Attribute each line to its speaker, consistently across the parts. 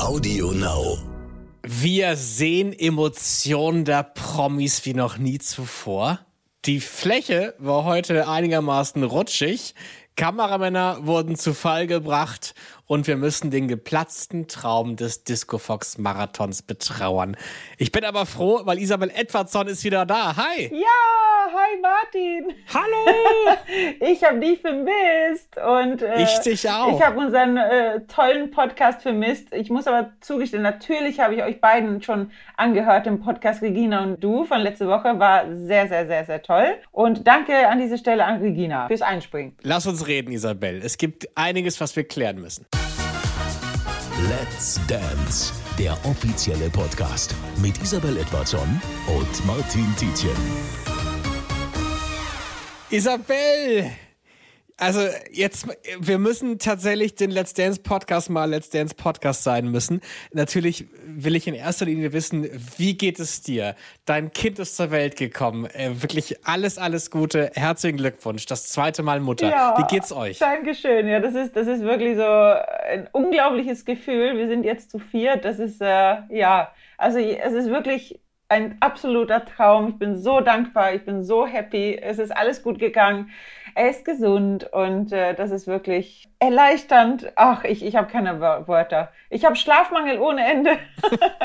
Speaker 1: Audio Now.
Speaker 2: Wir sehen Emotionen der Promis wie noch nie zuvor. Die Fläche war heute einigermaßen rutschig. Kameramänner wurden zu Fall gebracht und wir müssen den geplatzten Traum des Disco Fox Marathons betrauern. Ich bin aber froh, weil Isabel Edwardson ist wieder da. Hi!
Speaker 3: Ja, hi Martin.
Speaker 2: Hallo!
Speaker 3: ich habe dich vermisst und
Speaker 2: äh, ich dich auch.
Speaker 3: Ich habe unseren äh, tollen Podcast vermisst. Ich muss aber zugestehen, natürlich habe ich euch beiden schon angehört im Podcast Regina und du von letzte Woche. War sehr, sehr, sehr, sehr toll. Und danke an dieser Stelle an Regina fürs Einspringen.
Speaker 2: Lass uns reden, Isabel. Es gibt einiges, was wir klären müssen.
Speaker 1: Let's Dance, der offizielle Podcast mit Isabel Edwardson und Martin Tietjen.
Speaker 2: Isabel! Also jetzt, wir müssen tatsächlich den Let's Dance Podcast mal Let's Dance Podcast sein müssen. Natürlich will ich in erster Linie wissen, wie geht es dir? Dein Kind ist zur Welt gekommen. Äh, wirklich alles, alles Gute. Herzlichen Glückwunsch. Das zweite Mal Mutter. Ja, wie geht's euch?
Speaker 3: Dankeschön. Ja, das ist, das ist wirklich so ein unglaubliches Gefühl. Wir sind jetzt zu viert. Das ist, äh, ja, also es ist wirklich ein absoluter Traum. Ich bin so dankbar. Ich bin so happy. Es ist alles gut gegangen er ist gesund und äh, das ist wirklich erleichternd. Ach, ich, ich habe keine Wörter. Ich habe Schlafmangel ohne Ende.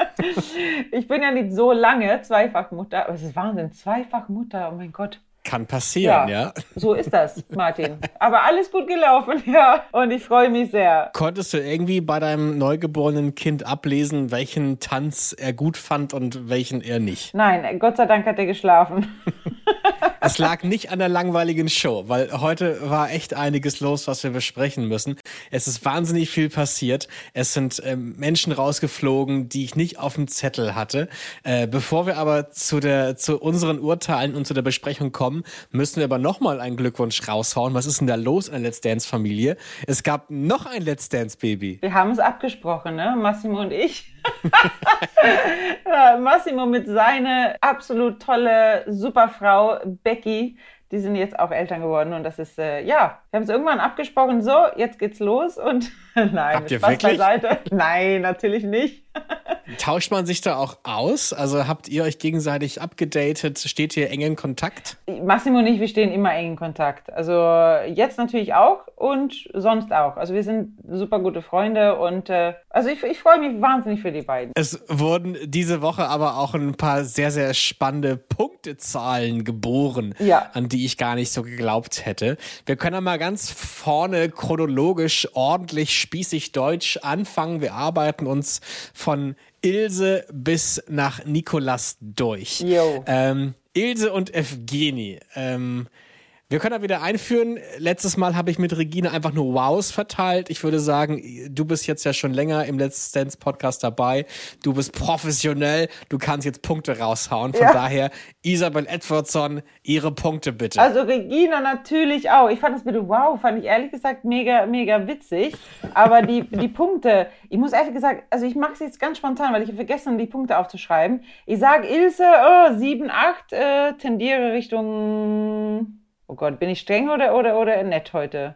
Speaker 3: ich bin ja nicht so lange Zweifachmutter. Aber es ist Wahnsinn, Zweifachmutter, oh mein Gott.
Speaker 2: Kann passieren, ja, ja.
Speaker 3: So ist das, Martin. Aber alles gut gelaufen, ja. Und ich freue mich sehr.
Speaker 2: Konntest du irgendwie bei deinem neugeborenen Kind ablesen, welchen Tanz er gut fand und welchen er nicht?
Speaker 3: Nein, Gott sei Dank hat er geschlafen.
Speaker 2: Es lag nicht an der langweiligen Show, weil heute war echt einiges los, was wir besprechen müssen. Es ist wahnsinnig viel passiert. Es sind ähm, Menschen rausgeflogen, die ich nicht auf dem Zettel hatte. Äh, bevor wir aber zu, der, zu unseren Urteilen und zu der Besprechung kommen, müssen wir aber nochmal einen Glückwunsch raushauen. Was ist denn da los in der Let's Dance Familie? Es gab noch ein Let's Dance Baby.
Speaker 3: Wir haben es abgesprochen, ne? Massimo und ich. Massimo mit seiner absolut tolle Superfrau Becky, die sind jetzt auch Eltern geworden und das ist, äh, ja, wir haben es irgendwann abgesprochen, so, jetzt geht's los und nein,
Speaker 2: Habt ihr Spaß wirklich?
Speaker 3: beiseite. Nein, natürlich nicht.
Speaker 2: Tauscht man sich da auch aus? Also habt ihr euch gegenseitig abgedatet? Steht ihr eng in Kontakt?
Speaker 3: Massimo und ich, wir stehen immer eng in Kontakt. Also jetzt natürlich auch und sonst auch. Also wir sind super gute Freunde und äh, also ich, ich freue mich wahnsinnig für die beiden.
Speaker 2: Es wurden diese Woche aber auch ein paar sehr, sehr spannende Punktezahlen geboren, ja. an die ich gar nicht so geglaubt hätte. Wir können mal ganz vorne chronologisch ordentlich spießig deutsch anfangen. Wir arbeiten uns von Ilse bis nach Nikolas durch. Ähm, Ilse und Evgeni. Ähm, wir können da wieder einführen. Letztes Mal habe ich mit Regine einfach nur Wows verteilt. Ich würde sagen, du bist jetzt ja schon länger im Let's Dance Podcast dabei. Du bist professionell. Du kannst jetzt Punkte raushauen. Von ja. daher, Isabel Edwardson, ihre Punkte bitte.
Speaker 3: Also Regina natürlich auch. Ich fand das bitte wow, fand ich ehrlich gesagt mega, mega witzig. Aber die, die Punkte, ich muss ehrlich gesagt, also ich mache es jetzt ganz spontan, weil ich habe vergessen, die Punkte aufzuschreiben. Ich sage Ilse, oh, 7, 8, äh, tendiere Richtung Oh Gott, bin ich streng oder, oder, oder nett heute?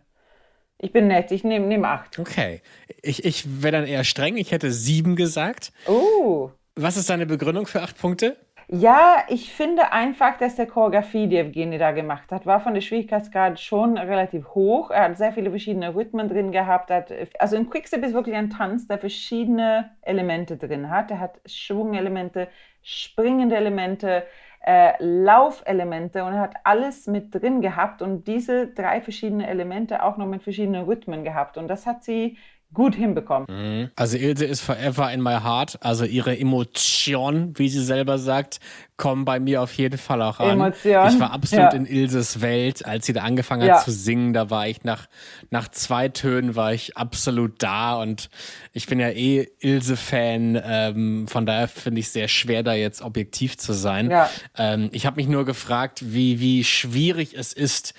Speaker 3: Ich bin nett, ich nehme nehm acht.
Speaker 2: Okay. Ich, ich wäre dann eher streng, ich hätte sieben gesagt.
Speaker 3: Oh.
Speaker 2: Was ist deine Begründung für acht Punkte?
Speaker 3: Ja, ich finde einfach, dass der Choreografie, die Evgeny da gemacht hat, war von der Schwierigkeitsgrad schon relativ hoch. Er hat sehr viele verschiedene Rhythmen drin gehabt. Hat, also im Quickstep ist wirklich ein Tanz, der verschiedene Elemente drin hat. Er hat Schwungelemente, springende Elemente, äh, Laufelemente und hat alles mit drin gehabt und diese drei verschiedene Elemente auch noch mit verschiedenen Rhythmen gehabt. Und das hat sie gut hinbekommen.
Speaker 2: Mhm. Also Ilse ist forever in my heart. Also ihre Emotionen, wie sie selber sagt, kommen bei mir auf jeden Fall auch an. Emotion. Ich war absolut ja. in Ilses Welt, als sie da angefangen hat ja. zu singen. Da war ich nach, nach zwei Tönen war ich absolut da und ich bin ja eh Ilse-Fan. Ähm, von daher finde ich es sehr schwer, da jetzt objektiv zu sein. Ja. Ähm, ich habe mich nur gefragt, wie, wie schwierig es ist,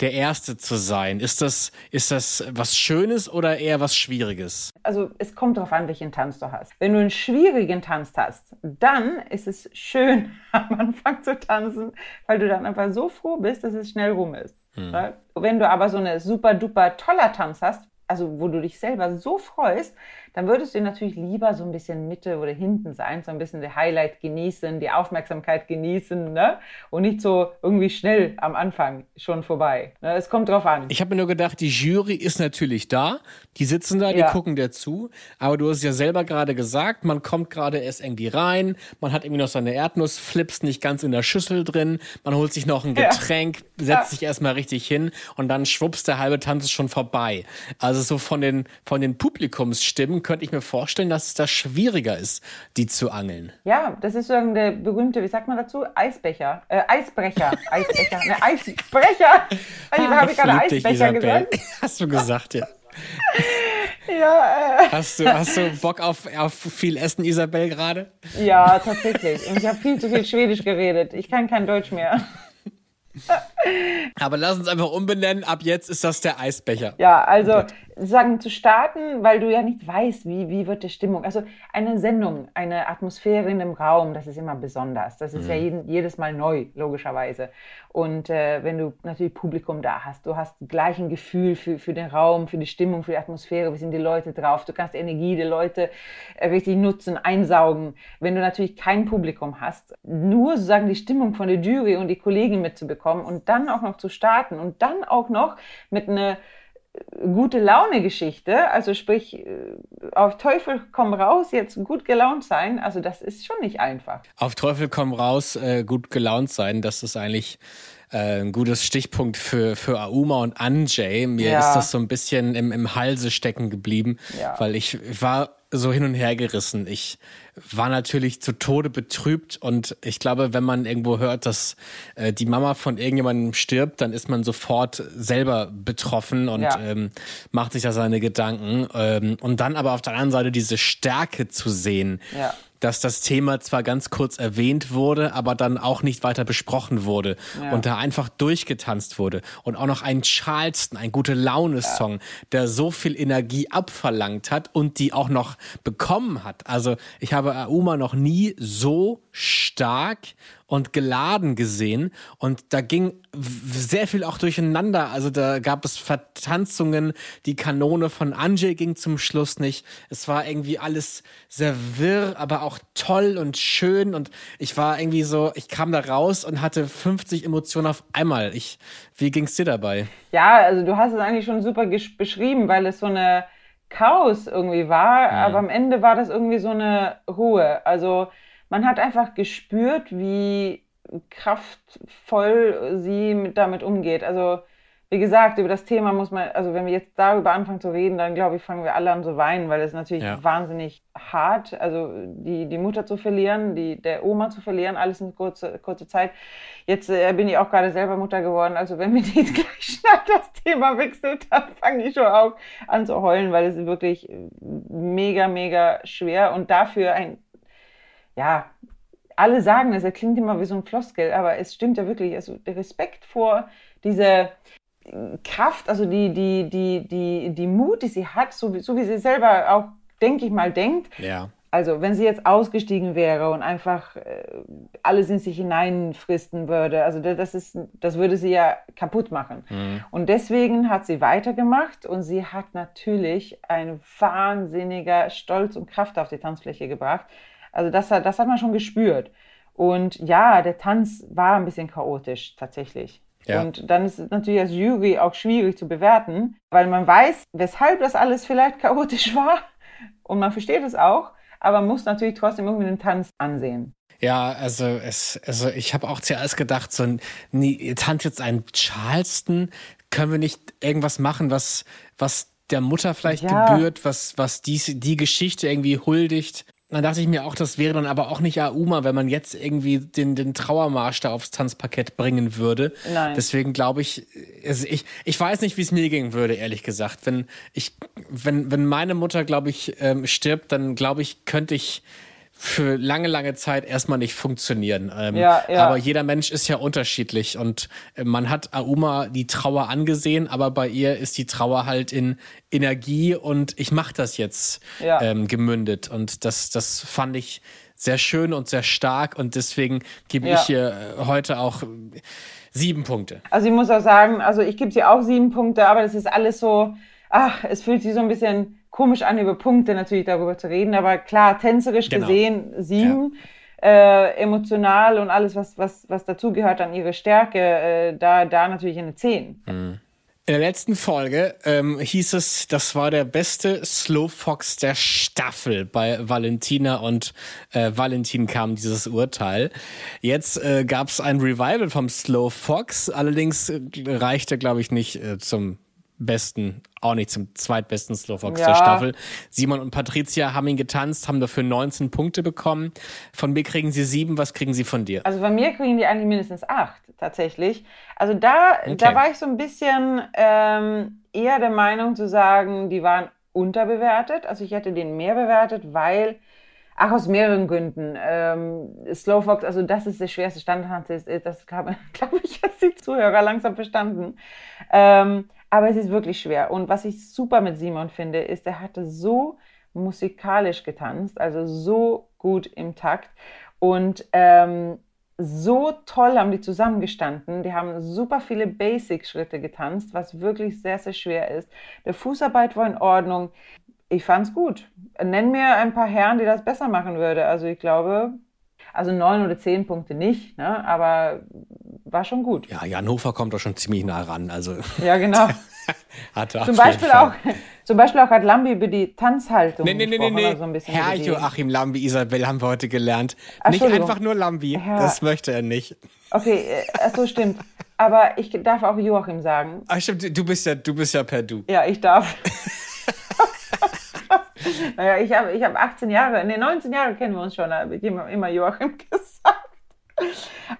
Speaker 2: der Erste zu sein? Ist das, ist das was Schönes oder eher was Schwieriges?
Speaker 3: Also es kommt darauf an, welchen Tanz du hast. Wenn du einen schwierigen Tanz hast, dann ist es schön, am Anfang zu tanzen, weil du dann einfach so froh bist, dass es schnell rum ist. Hm. Wenn du aber so eine super duper toller Tanz hast, also wo du dich selber so freust, dann würdest du natürlich lieber so ein bisschen Mitte oder hinten sein, so ein bisschen die Highlight genießen, die Aufmerksamkeit genießen, ne? Und nicht so irgendwie schnell am Anfang schon vorbei. Ne? Es kommt drauf an.
Speaker 2: Ich habe mir nur gedacht, die Jury ist natürlich da, die sitzen da, die ja. gucken dir zu, aber du hast ja selber gerade gesagt, man kommt gerade erst irgendwie rein, man hat irgendwie noch seine Erdnussflips nicht ganz in der Schüssel drin, man holt sich noch ein Getränk, ja. setzt ja. sich erstmal richtig hin und dann schwupps der halbe Tanz ist schon vorbei. Also so von den, von den Publikumsstimmen könnte ich mir vorstellen, dass es da schwieriger ist, die zu angeln.
Speaker 3: Ja, das ist so der berühmte, wie sagt man dazu? Eisbecher. Äh, Eisbrecher. Eisbecher. ne, Eisbrecher.
Speaker 2: Ah, habe ich gerade Eisbecher gesagt? Hast du gesagt, ja.
Speaker 3: ja,
Speaker 2: äh. hast, du, hast du Bock auf, auf viel Essen, Isabel, gerade?
Speaker 3: Ja, tatsächlich. Und ich habe viel zu viel Schwedisch geredet. Ich kann kein Deutsch mehr.
Speaker 2: Aber lass uns einfach umbenennen. Ab jetzt ist das der Eisbecher.
Speaker 3: Ja, also sagen zu starten, weil du ja nicht weißt, wie, wie wird die Stimmung. Also eine Sendung, eine Atmosphäre in dem Raum, das ist immer besonders. Das ist mhm. ja jeden, jedes Mal neu, logischerweise. Und äh, wenn du natürlich Publikum da hast, du hast gleich ein Gefühl für, für den Raum, für die Stimmung, für die Atmosphäre, wie sind die Leute drauf. Du kannst die Energie der Leute äh, richtig nutzen, einsaugen. Wenn du natürlich kein Publikum hast, nur sozusagen die Stimmung von der Jury und die Kollegen mitzubekommen und dann auch noch zu starten und dann auch noch mit einer gute Laune Geschichte, also sprich äh, auf Teufel komm raus jetzt gut gelaunt sein, also das ist schon nicht einfach.
Speaker 2: Auf Teufel komm raus äh, gut gelaunt sein, das ist eigentlich äh, ein gutes Stichpunkt für, für Auma und Anjay. Mir ja. ist das so ein bisschen im, im Halse stecken geblieben, ja. weil ich war so hin und her gerissen. Ich war natürlich zu Tode betrübt und ich glaube, wenn man irgendwo hört, dass äh, die Mama von irgendjemandem stirbt, dann ist man sofort selber betroffen und ja. ähm, macht sich da seine Gedanken. Ähm, und dann aber auf der anderen Seite diese Stärke zu sehen. Ja dass das Thema zwar ganz kurz erwähnt wurde, aber dann auch nicht weiter besprochen wurde ja. und da einfach durchgetanzt wurde. Und auch noch ein Charleston, ein gute Laune-Song, ja. der so viel Energie abverlangt hat und die auch noch bekommen hat. Also ich habe Auma noch nie so stark und geladen gesehen und da ging sehr viel auch durcheinander. Also da gab es Vertanzungen, die Kanone von Anjay ging zum Schluss nicht. Es war irgendwie alles sehr wirr, aber auch toll und schön und ich war irgendwie so, ich kam da raus und hatte 50 Emotionen auf einmal. Ich, wie ging's dir dabei?
Speaker 3: Ja, also du hast es eigentlich schon super beschrieben, weil es so eine Chaos irgendwie war, ja. aber am Ende war das irgendwie so eine Ruhe. Also man hat einfach gespürt, wie kraftvoll sie mit, damit umgeht. Also wie gesagt, über das Thema muss man, also wenn wir jetzt darüber anfangen zu reden, dann glaube ich, fangen wir alle an zu weinen, weil es natürlich ja. wahnsinnig hart, also die, die Mutter zu verlieren, die, der Oma zu verlieren, alles in kurzer kurze Zeit. Jetzt äh, bin ich auch gerade selber Mutter geworden, also wenn mir jetzt gleich schnell das Thema wechselt, dann fange ich schon auch an zu heulen, weil es ist wirklich mega, mega schwer und dafür ein ja, alle sagen es, er klingt immer wie so ein Floskel, aber es stimmt ja wirklich. Also der Respekt vor dieser Kraft, also die, die, die, die, die Mut, die sie hat, so wie, so wie sie selber auch, denke ich mal, denkt.
Speaker 2: Ja.
Speaker 3: Also, wenn sie jetzt ausgestiegen wäre und einfach äh, alles in sich hineinfristen würde, also das, ist, das würde sie ja kaputt machen. Mhm. Und deswegen hat sie weitergemacht und sie hat natürlich ein wahnsinniger Stolz und Kraft auf die Tanzfläche gebracht. Also das, das hat man schon gespürt. Und ja, der Tanz war ein bisschen chaotisch tatsächlich. Ja. Und dann ist es natürlich als Jury auch schwierig zu bewerten, weil man weiß, weshalb das alles vielleicht chaotisch war und man versteht es auch, aber man muss natürlich trotzdem irgendwie den Tanz ansehen.
Speaker 2: Ja, also es, also ich habe auch zuerst gedacht, so nee, tanzt jetzt ein Charleston, können wir nicht irgendwas machen, was, was der Mutter vielleicht ja. gebührt, was, was die, die Geschichte irgendwie huldigt. Dann dachte ich mir auch, das wäre dann aber auch nicht Auma, wenn man jetzt irgendwie den, den Trauermarsch da aufs Tanzparkett bringen würde. Nein. Deswegen glaube ich, also ich, ich weiß nicht, wie es mir gehen würde, ehrlich gesagt. Wenn ich, wenn, wenn meine Mutter, glaube ich, ähm, stirbt, dann glaube ich, könnte ich für lange, lange Zeit erstmal nicht funktionieren. Ähm, ja, ja. Aber jeder Mensch ist ja unterschiedlich und äh, man hat Auma die Trauer angesehen, aber bei ihr ist die Trauer halt in Energie und ich mache das jetzt ja. ähm, gemündet und das, das fand ich sehr schön und sehr stark und deswegen gebe ich ihr äh, heute auch sieben Punkte.
Speaker 3: Also ich muss auch sagen, also ich gebe sie auch sieben Punkte, aber das ist alles so ach, es fühlt sich so ein bisschen komisch an, über Punkte natürlich darüber zu reden, aber klar, tänzerisch genau. gesehen sieben. Ja. Äh, emotional und alles, was, was, was dazugehört an ihre Stärke, äh, da, da natürlich eine 10. Mhm.
Speaker 2: In der letzten Folge ähm, hieß es, das war der beste Slow Fox der Staffel. Bei Valentina und äh, Valentin kam dieses Urteil. Jetzt äh, gab es ein Revival vom Slow Fox, allerdings äh, reichte, glaube ich, nicht äh, zum besten, auch nicht zum zweitbesten Slowfox ja. der Staffel. Simon und Patricia haben ihn getanzt, haben dafür 19 Punkte bekommen. Von mir kriegen sie sieben, was kriegen sie von dir?
Speaker 3: Also von mir kriegen die eigentlich mindestens acht, tatsächlich. Also da, okay. da war ich so ein bisschen ähm, eher der Meinung zu sagen, die waren unterbewertet. Also ich hätte den mehr bewertet, weil Ach, aus mehreren Gründen. Ähm, Slowfox, also das ist der schwerste Standard, das glaube ich, hat die Zuhörer langsam verstanden. Ähm, aber es ist wirklich schwer. Und was ich super mit Simon finde, ist, er hatte so musikalisch getanzt, also so gut im Takt. Und ähm, so toll haben die zusammengestanden. Die haben super viele Basic-Schritte getanzt, was wirklich sehr, sehr schwer ist. Der Fußarbeit war in Ordnung. Ich fand es gut. Nenn mir ein paar Herren, die das besser machen würde. Also ich glaube, also neun oder zehn Punkte nicht, ne? aber war schon gut.
Speaker 2: Ja, Jan Hofer kommt doch schon ziemlich nah ran. Also
Speaker 3: ja, genau. Hatte zum, Beispiel auch, zum Beispiel auch hat Lambi über die Tanzhaltung
Speaker 2: nee, nee, nee, nee, nee. So Herr Joachim Lambi, Isabel haben wir heute gelernt. Nicht einfach nur Lambi, Herr... das möchte er nicht.
Speaker 3: Okay, äh, so stimmt. Aber ich darf auch Joachim sagen.
Speaker 2: Ach stimmt, du bist ja, du bist ja per Du.
Speaker 3: Ja, ich darf. naja, ich habe ich hab 18 Jahre, nee, 19 Jahre kennen wir uns schon, da habe ich immer, immer Joachim gesagt.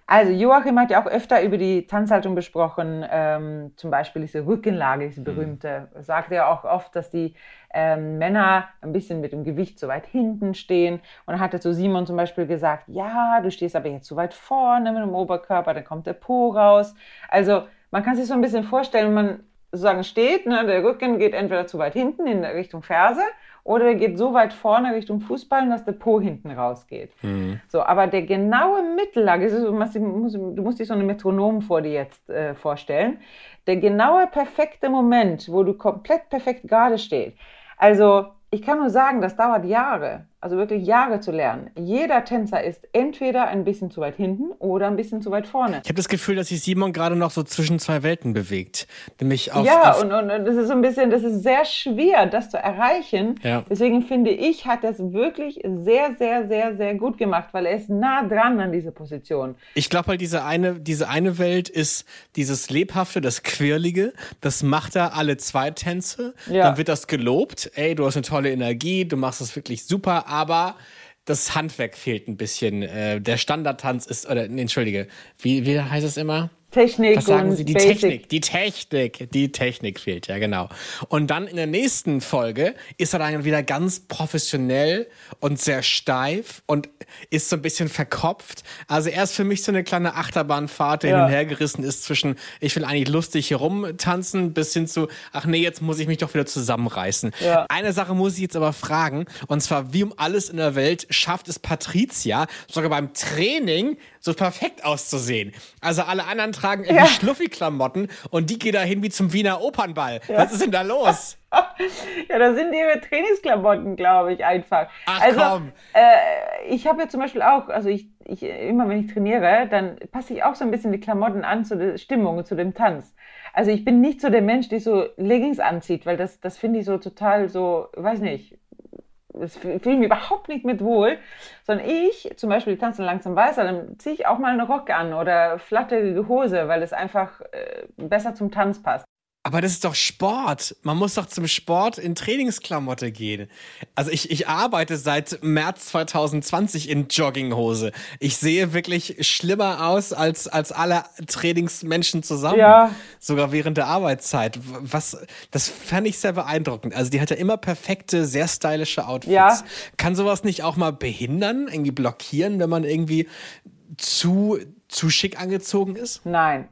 Speaker 3: Also Joachim hat ja auch öfter über die Tanzhaltung besprochen, ähm, zum Beispiel diese Rückenlage, diese mhm. berühmte. Er sagte ja auch oft, dass die ähm, Männer ein bisschen mit dem Gewicht zu weit hinten stehen. Und er hatte zu Simon zum Beispiel gesagt, ja, du stehst aber jetzt zu weit vorne mit dem Oberkörper, dann kommt der Po raus. Also man kann sich so ein bisschen vorstellen, wenn man sozusagen steht, ne, der Rücken geht entweder zu weit hinten in Richtung Ferse oder er geht so weit vorne Richtung Fußballen, dass der Po hinten rausgeht. Mhm. So, aber der genaue Mittellage, du musst, du musst dir so eine Metronom vor dir jetzt äh, vorstellen, der genaue perfekte Moment, wo du komplett perfekt gerade stehst. Also ich kann nur sagen, das dauert Jahre also wirklich Jahre zu lernen. Jeder Tänzer ist entweder ein bisschen zu weit hinten oder ein bisschen zu weit vorne.
Speaker 2: Ich habe das Gefühl, dass sich Simon gerade noch so zwischen zwei Welten bewegt. Nämlich auf,
Speaker 3: ja,
Speaker 2: auf
Speaker 3: und, und, das ist so ein bisschen, das ist sehr schwer, das zu erreichen. Ja. Deswegen finde ich, hat das wirklich sehr, sehr, sehr, sehr gut gemacht, weil er ist nah dran an dieser Position.
Speaker 2: Ich glaube halt, diese eine, diese eine Welt ist dieses Lebhafte, das Quirlige. Das macht er alle zwei Tänze. Ja. Dann wird das gelobt. Ey, du hast eine tolle Energie, du machst das wirklich super aber das Handwerk fehlt ein bisschen. Äh, der Standardtanz ist, oder nee, entschuldige, wie, wie heißt es immer?
Speaker 3: Technik
Speaker 2: Was sagen Sie? Die Basic. Technik, die Technik, die Technik fehlt, ja genau. Und dann in der nächsten Folge ist er dann wieder ganz professionell und sehr steif und ist so ein bisschen verkopft. Also er ist für mich so eine kleine Achterbahnfahrt, der ja. hin und her gerissen ist zwischen, ich will eigentlich lustig hier rumtanzen, bis hin zu, ach nee, jetzt muss ich mich doch wieder zusammenreißen. Ja. Eine Sache muss ich jetzt aber fragen, und zwar, wie um alles in der Welt schafft es Patricia, sogar beim Training so perfekt auszusehen. Also alle anderen tragen irgendwie ja. Schluffi-Klamotten und die geht da hin wie zum Wiener Opernball. Ja. Was ist denn da los?
Speaker 3: ja, das sind ihre Trainingsklamotten, glaube ich, einfach.
Speaker 2: Ach,
Speaker 3: also,
Speaker 2: komm.
Speaker 3: Äh, ich habe ja zum Beispiel auch, also ich, ich, immer wenn ich trainiere, dann passe ich auch so ein bisschen die Klamotten an zu der Stimmung, zu dem Tanz. Also ich bin nicht so der Mensch, der so Leggings anzieht, weil das, das finde ich so total so, weiß nicht, das fühle ich mich überhaupt nicht mit wohl, sondern ich, zum Beispiel tanzen langsam weißer, dann ziehe ich auch mal eine Rock an oder flatterige Hose, weil es einfach äh, besser zum Tanz passt.
Speaker 2: Aber das ist doch Sport. Man muss doch zum Sport in Trainingsklamotte gehen. Also ich, ich arbeite seit März 2020 in Jogginghose. Ich sehe wirklich schlimmer aus als, als alle Trainingsmenschen zusammen. Ja. Sogar während der Arbeitszeit. Was, das fand ich sehr beeindruckend. Also die hat ja immer perfekte, sehr stylische Outfits. Ja. Kann sowas nicht auch mal behindern, irgendwie blockieren, wenn man irgendwie zu, zu schick angezogen ist?
Speaker 3: Nein,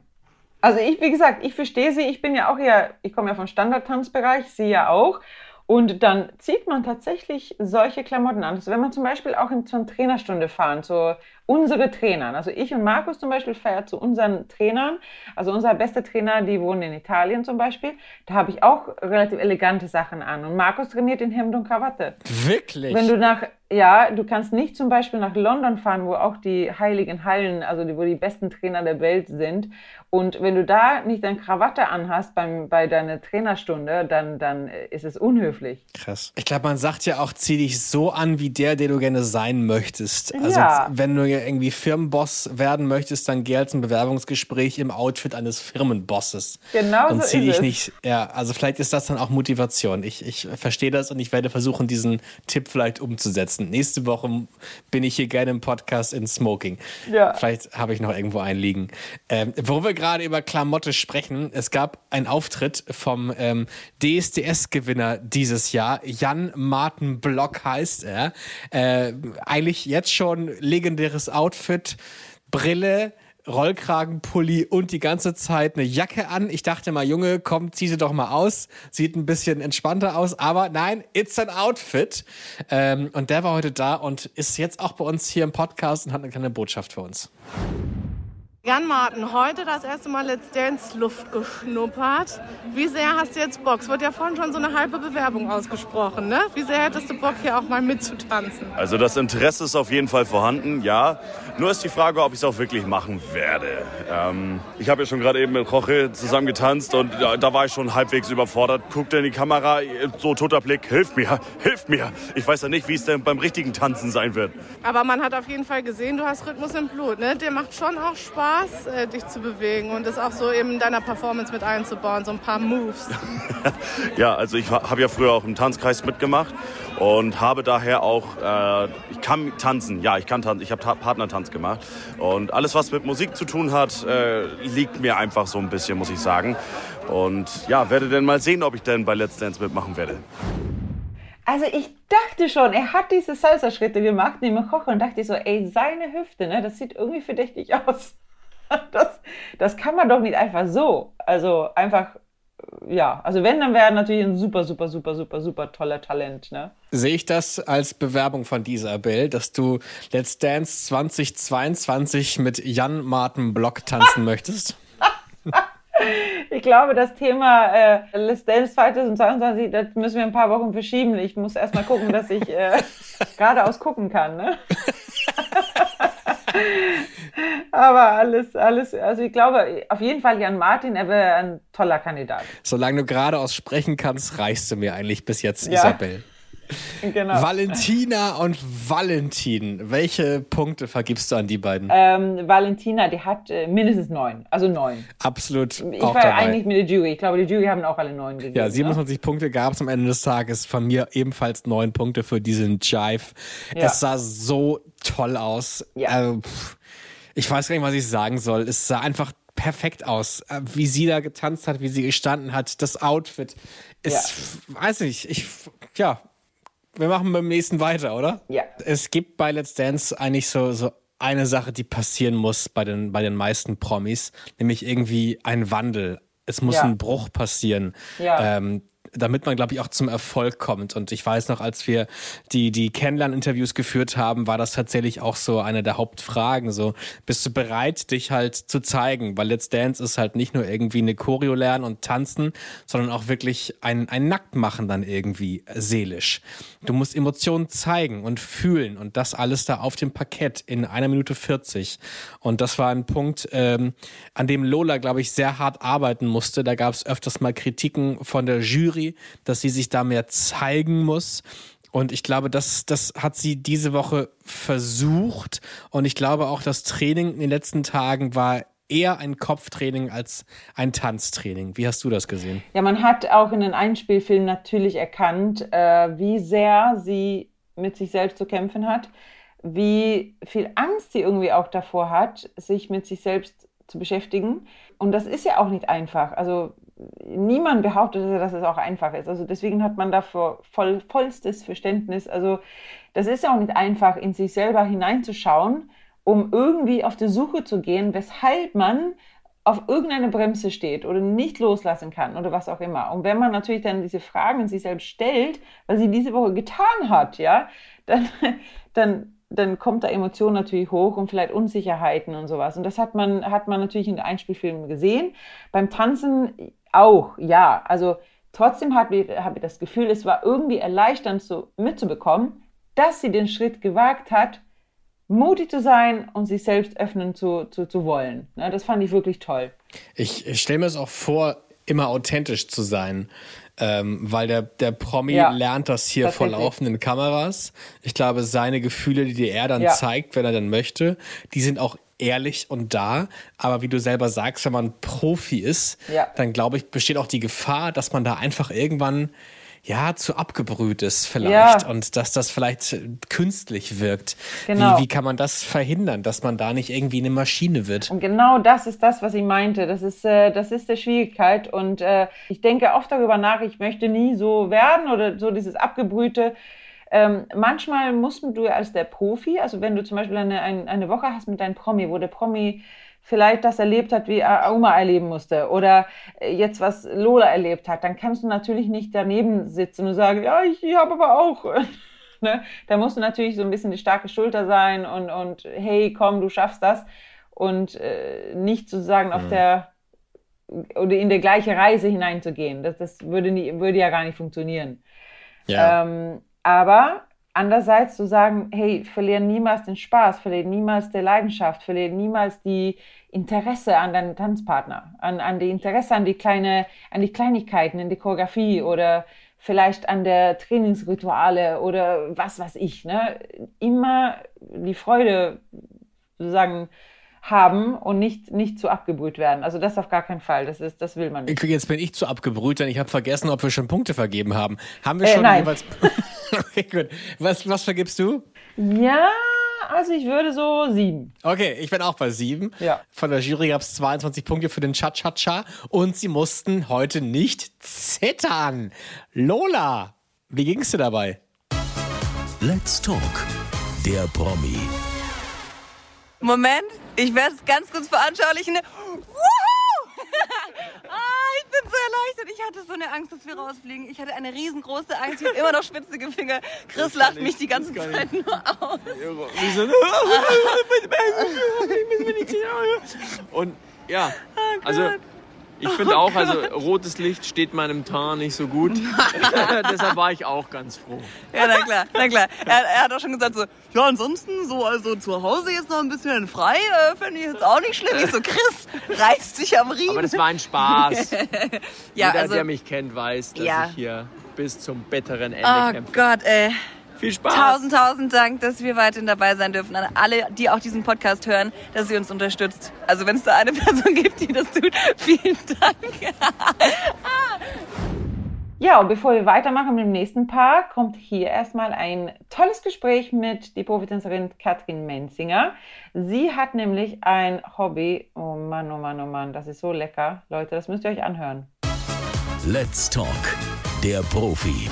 Speaker 3: also ich, wie gesagt, ich verstehe sie. Ich bin ja auch eher, ich komme ja vom Standardtanzbereich, sie ja auch. Und dann zieht man tatsächlich solche Klamotten an. Also wenn man zum Beispiel auch in so eine Trainerstunde fahren, so unsere Trainer, also ich und Markus zum Beispiel feiern zu unseren Trainern, also unser bester Trainer, die wohnen in Italien zum Beispiel, da habe ich auch relativ elegante Sachen an. Und Markus trainiert in Hemd und Krawatte.
Speaker 2: Wirklich?
Speaker 3: Wenn du nach ja, du kannst nicht zum Beispiel nach London fahren, wo auch die heiligen Hallen, also die, wo die besten Trainer der Welt sind. Und wenn du da nicht deine Krawatte anhast beim, bei deiner Trainerstunde, dann, dann ist es unhöflich.
Speaker 2: Krass. Ich glaube, man sagt ja auch, zieh dich so an wie der, der du gerne sein möchtest. Also
Speaker 3: ja.
Speaker 2: wenn du irgendwie Firmenboss werden möchtest, dann geh als ein Bewerbungsgespräch im Outfit eines Firmenbosses.
Speaker 3: Genau
Speaker 2: und
Speaker 3: so
Speaker 2: zieh
Speaker 3: ist
Speaker 2: dich
Speaker 3: es.
Speaker 2: nicht. Ja, also vielleicht ist das dann auch Motivation. Ich, ich verstehe das und ich werde versuchen, diesen Tipp vielleicht umzusetzen. Nächste Woche bin ich hier gerne im Podcast in Smoking.
Speaker 3: Ja.
Speaker 2: Vielleicht habe ich noch irgendwo einen liegen. Ähm, wo wir gerade über Klamotte sprechen, es gab einen Auftritt vom ähm, DSDS-Gewinner dieses Jahr. Jan Martin Block heißt er. Äh, eigentlich jetzt schon legendäres Outfit, Brille, Rollkragenpulli und die ganze Zeit eine Jacke an. Ich dachte mal, Junge, komm, zieh sie doch mal aus. Sieht ein bisschen entspannter aus, aber nein, it's an Outfit. Ähm, und der war heute da und ist jetzt auch bei uns hier im Podcast und hat eine kleine Botschaft für uns.
Speaker 4: Jan Martin, heute das erste Mal Let's Dance Luft geschnuppert. Wie sehr hast du jetzt Bock? Es wurde ja vorhin schon so eine halbe Bewerbung ausgesprochen, ne? Wie sehr hättest du Bock, hier auch mal mitzutanzen?
Speaker 5: Also das Interesse ist auf jeden Fall vorhanden, ja. Nur ist die Frage, ob ich es auch wirklich machen werde. Ähm, ich habe ja schon gerade eben mit Roche zusammen getanzt und da, da, war ich schon halbwegs überfordert. Guckte in die Kamera, so toter Blick, hilf mir, hilf mir. Ich weiß ja nicht, wie es denn beim richtigen Tanzen sein wird.
Speaker 4: Aber man hat auf jeden Fall gesehen, du hast Rhythmus im Blut, ne? Dir macht schon auch Spaß. Spaß, äh, dich zu bewegen und das auch so in deiner Performance mit einzubauen, so ein paar Moves.
Speaker 5: ja, also ich habe ja früher auch im Tanzkreis mitgemacht und habe daher auch, äh, ich kann tanzen, ja, ich kann tanzen, ich habe Partnertanz gemacht und alles, was mit Musik zu tun hat, äh, liegt mir einfach so ein bisschen, muss ich sagen. Und ja, werde dann mal sehen, ob ich denn bei Let's Dance mitmachen werde.
Speaker 3: Also ich dachte schon, er hat diese Salsa-Schritte gemacht neben Koch und dachte so, ey, seine Hüfte, ne, das sieht irgendwie verdächtig aus. Das, das kann man doch nicht einfach so. Also einfach, ja, also wenn, dann wäre natürlich ein super, super, super, super, super toller Talent, ne?
Speaker 2: Sehe ich das als Bewerbung von Isabel, dass du Let's Dance 2022 mit Jan Martin Block tanzen möchtest?
Speaker 3: Ich glaube, das Thema äh, Let's Dance 2022, das müssen wir ein paar Wochen verschieben. Ich muss erst mal gucken, dass ich äh, geradeaus gucken kann. Ne? Aber alles, alles, also ich glaube, auf jeden Fall Jan Martin, er wäre ein toller Kandidat.
Speaker 2: Solange du geradeaus sprechen kannst, reichst du mir eigentlich bis jetzt, ja. Isabel.
Speaker 3: Genau.
Speaker 2: Valentina und Valentin, welche Punkte vergibst du an die beiden?
Speaker 3: Ähm, Valentina, die hat äh, mindestens neun, also neun.
Speaker 2: Absolut.
Speaker 3: Ich war
Speaker 2: dabei.
Speaker 3: eigentlich mit der Jury. Ich glaube, die Jury haben auch alle neun gegeben.
Speaker 2: Ja, 27 ne? Punkte gab es am Ende des Tages. Von mir ebenfalls neun Punkte für diesen Jive. Ja. Es sah so toll aus.
Speaker 3: Ja.
Speaker 2: Also, ich weiß gar nicht, was ich sagen soll. Es sah einfach perfekt aus, wie sie da getanzt hat, wie sie gestanden hat, das Outfit. Ist, ja. weiß nicht, ich, ja, wir machen beim nächsten weiter, oder?
Speaker 3: Ja.
Speaker 2: Es gibt bei Let's Dance eigentlich so, so eine Sache, die passieren muss bei den, bei den meisten Promis, nämlich irgendwie ein Wandel. Es muss
Speaker 3: Ja.
Speaker 2: ein Bruch passieren.
Speaker 3: Ja.
Speaker 2: Ähm, damit man, glaube ich, auch zum Erfolg kommt. Und ich weiß noch, als wir die, die Kennenlern-Interviews geführt haben, war das tatsächlich auch so eine der Hauptfragen. So, bist du bereit, dich halt zu zeigen? Weil Let's Dance ist halt nicht nur irgendwie eine Choreo lernen und tanzen, sondern auch wirklich ein, ein Nacktmachen dann irgendwie seelisch. Du musst Emotionen zeigen und fühlen und das alles da auf dem Parkett in einer Minute 40. Und das war ein Punkt, ähm, an dem Lola, glaube ich, sehr hart arbeiten musste. Da gab es öfters mal Kritiken von der Jury, dass sie sich da mehr zeigen muss. Und ich glaube, das, das hat sie diese Woche versucht. Und ich glaube auch, das Training in den letzten Tagen war eher ein Kopftraining als ein Tanztraining. Wie hast du das gesehen?
Speaker 3: Ja, man hat auch in den Einspielfilmen natürlich erkannt, äh, wie sehr sie mit sich selbst zu kämpfen hat, wie viel Angst sie irgendwie auch davor hat, sich mit sich selbst zu beschäftigen. Und das ist ja auch nicht einfach. Also niemand behauptet, dass es auch einfach ist. Also deswegen hat man dafür voll, vollstes Verständnis. Also das ist ja auch nicht einfach, in sich selber hineinzuschauen, um irgendwie auf die Suche zu gehen, weshalb man auf irgendeine Bremse steht oder nicht loslassen kann oder was auch immer. Und wenn man natürlich dann diese Fragen in sich selbst stellt, was sie diese Woche getan hat, ja, dann, dann, dann kommt da Emotion natürlich hoch und vielleicht Unsicherheiten und sowas. Und das hat man, hat man natürlich in Einspielfilmen gesehen. Beim Tanzen auch, ja. Also trotzdem habe ich, hab ich das Gefühl, es war irgendwie erleichternd so mitzubekommen, dass sie den Schritt gewagt hat, mutig zu sein und sich selbst öffnen zu, zu, zu wollen. Ja, das fand ich wirklich toll.
Speaker 2: Ich, ich stelle mir es auch vor, immer authentisch zu sein. Ähm, weil der, der Promi ja, lernt das hier vor laufenden Kameras. Ich glaube, seine Gefühle, die er dann ja. zeigt, wenn er dann möchte, die sind auch ehrlich und da. Aber wie du selber sagst, wenn man Profi ist, ja. dann glaube ich, besteht auch die Gefahr, dass man da einfach irgendwann ja, zu abgebrüht ist vielleicht ja. und dass das vielleicht künstlich wirkt. Genau. Wie, wie kann man das verhindern, dass man da nicht irgendwie eine Maschine wird?
Speaker 3: Und genau das ist das, was ich meinte. Das ist, äh, das ist die Schwierigkeit und äh, ich denke oft darüber nach, ich möchte nie so werden oder so dieses abgebrühte. Ähm, manchmal musst du als der Profi, also wenn du zum Beispiel eine, eine Woche hast mit deinem Promi, wo der Promi vielleicht das erlebt hat, wie Auma erleben musste oder äh, jetzt was Lola erlebt hat, dann kannst du natürlich nicht daneben sitzen und sagen, ja, ich, ich habe aber auch. ne? Da musst du natürlich so ein bisschen die starke Schulter sein und, und hey, komm, du schaffst das und äh, nicht sozusagen mhm. auf der oder in der gleiche Reise hineinzugehen. Das, das würde, nie, würde ja gar nicht funktionieren. Ja. Ähm, aber Andererseits zu sagen, hey, verliere niemals den Spaß, verliere niemals die Leidenschaft, verliere niemals die Interesse an deinen Tanzpartner, an, an die Interesse an die kleine, an die Kleinigkeiten in die Choreografie oder vielleicht an der Trainingsrituale oder was weiß ich, ne? Immer die Freude sozusagen haben und nicht, nicht zu abgebrüht werden. Also das auf gar keinen Fall. Das ist, das will man nicht.
Speaker 2: Jetzt bin ich zu abgebrüht, denn ich habe vergessen, ob wir schon Punkte vergeben haben. Haben wir äh, schon nein. jeweils. okay, gut. Was, was vergibst du?
Speaker 3: Ja, also ich würde so sieben.
Speaker 2: Okay, ich bin auch bei sieben. Ja. Von der Jury gab es 22 Punkte für den Cha-Cha-Cha und sie mussten heute nicht zittern. Lola, wie ging's dir dabei?
Speaker 1: Let's Talk, der Promi.
Speaker 6: Moment, ich werde es ganz kurz veranschaulichen. Woohoo! Ah, ich bin so erleichtert. Ich hatte so eine Angst, dass wir rausfliegen. Ich hatte eine riesengroße Angst. Ich habe immer noch schwitzige Finger. Chris lacht mich die ganze Zeit nur aus.
Speaker 7: Und ja, oh also ich finde auch, also rotes Licht steht meinem Teint nicht so gut. Deshalb war ich auch ganz froh.
Speaker 6: Ja, na klar, na klar. Er, er, hat auch schon gesagt so, ja, ansonsten so, also zu Hause jetzt noch ein bisschen frei, äh, finde ich jetzt auch nicht schlimm. Ich so, Chris, reißt sich am Riemen.
Speaker 7: Aber das war ein Spaß. ja, Jeder, also, der mich kennt, weiß, dass ja. ich hier bis zum bitteren Ende
Speaker 6: oh
Speaker 7: kämpfe.
Speaker 6: Oh Gott, ey.
Speaker 7: Viel Spaß.
Speaker 6: Tausend, tausend Dank, dass wir weiterhin dabei sein dürfen. An alle, die auch diesen Podcast hören, dass sie uns unterstützt. Also wenn es da eine Person gibt, die das tut, vielen Dank.
Speaker 3: Ja, und bevor wir weitermachen mit dem nächsten Paar, kommt hier erstmal ein tolles Gespräch mit der Profitänzerin Katrin Menzinger. Sie hat nämlich ein Hobby. Oh Mann, oh Mann, oh Mann, das ist so lecker. Leute, das müsst ihr euch anhören.
Speaker 1: Let's Talk, der Profi.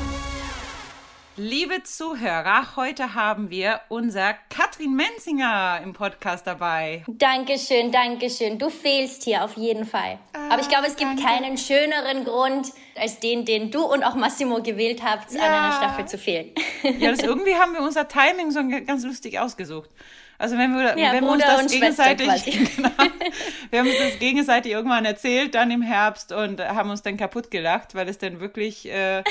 Speaker 8: Liebe Zuhörer, heute haben wir unser Katrin Menzinger im Podcast dabei.
Speaker 9: Dankeschön, Dankeschön. Du fehlst hier auf jeden Fall. Ah, Aber ich glaube, es gibt danke. keinen schöneren Grund, als den, den du und auch Massimo gewählt habt, ja. an einer Staffel zu fehlen.
Speaker 8: Ja, das irgendwie haben wir unser Timing so ganz lustig ausgesucht. Also wenn wir, ja, wenn wir uns das gegenseitig, genau, wir haben uns das gegenseitig irgendwann erzählt, dann im Herbst und haben uns dann kaputt gelacht, weil es dann wirklich, äh,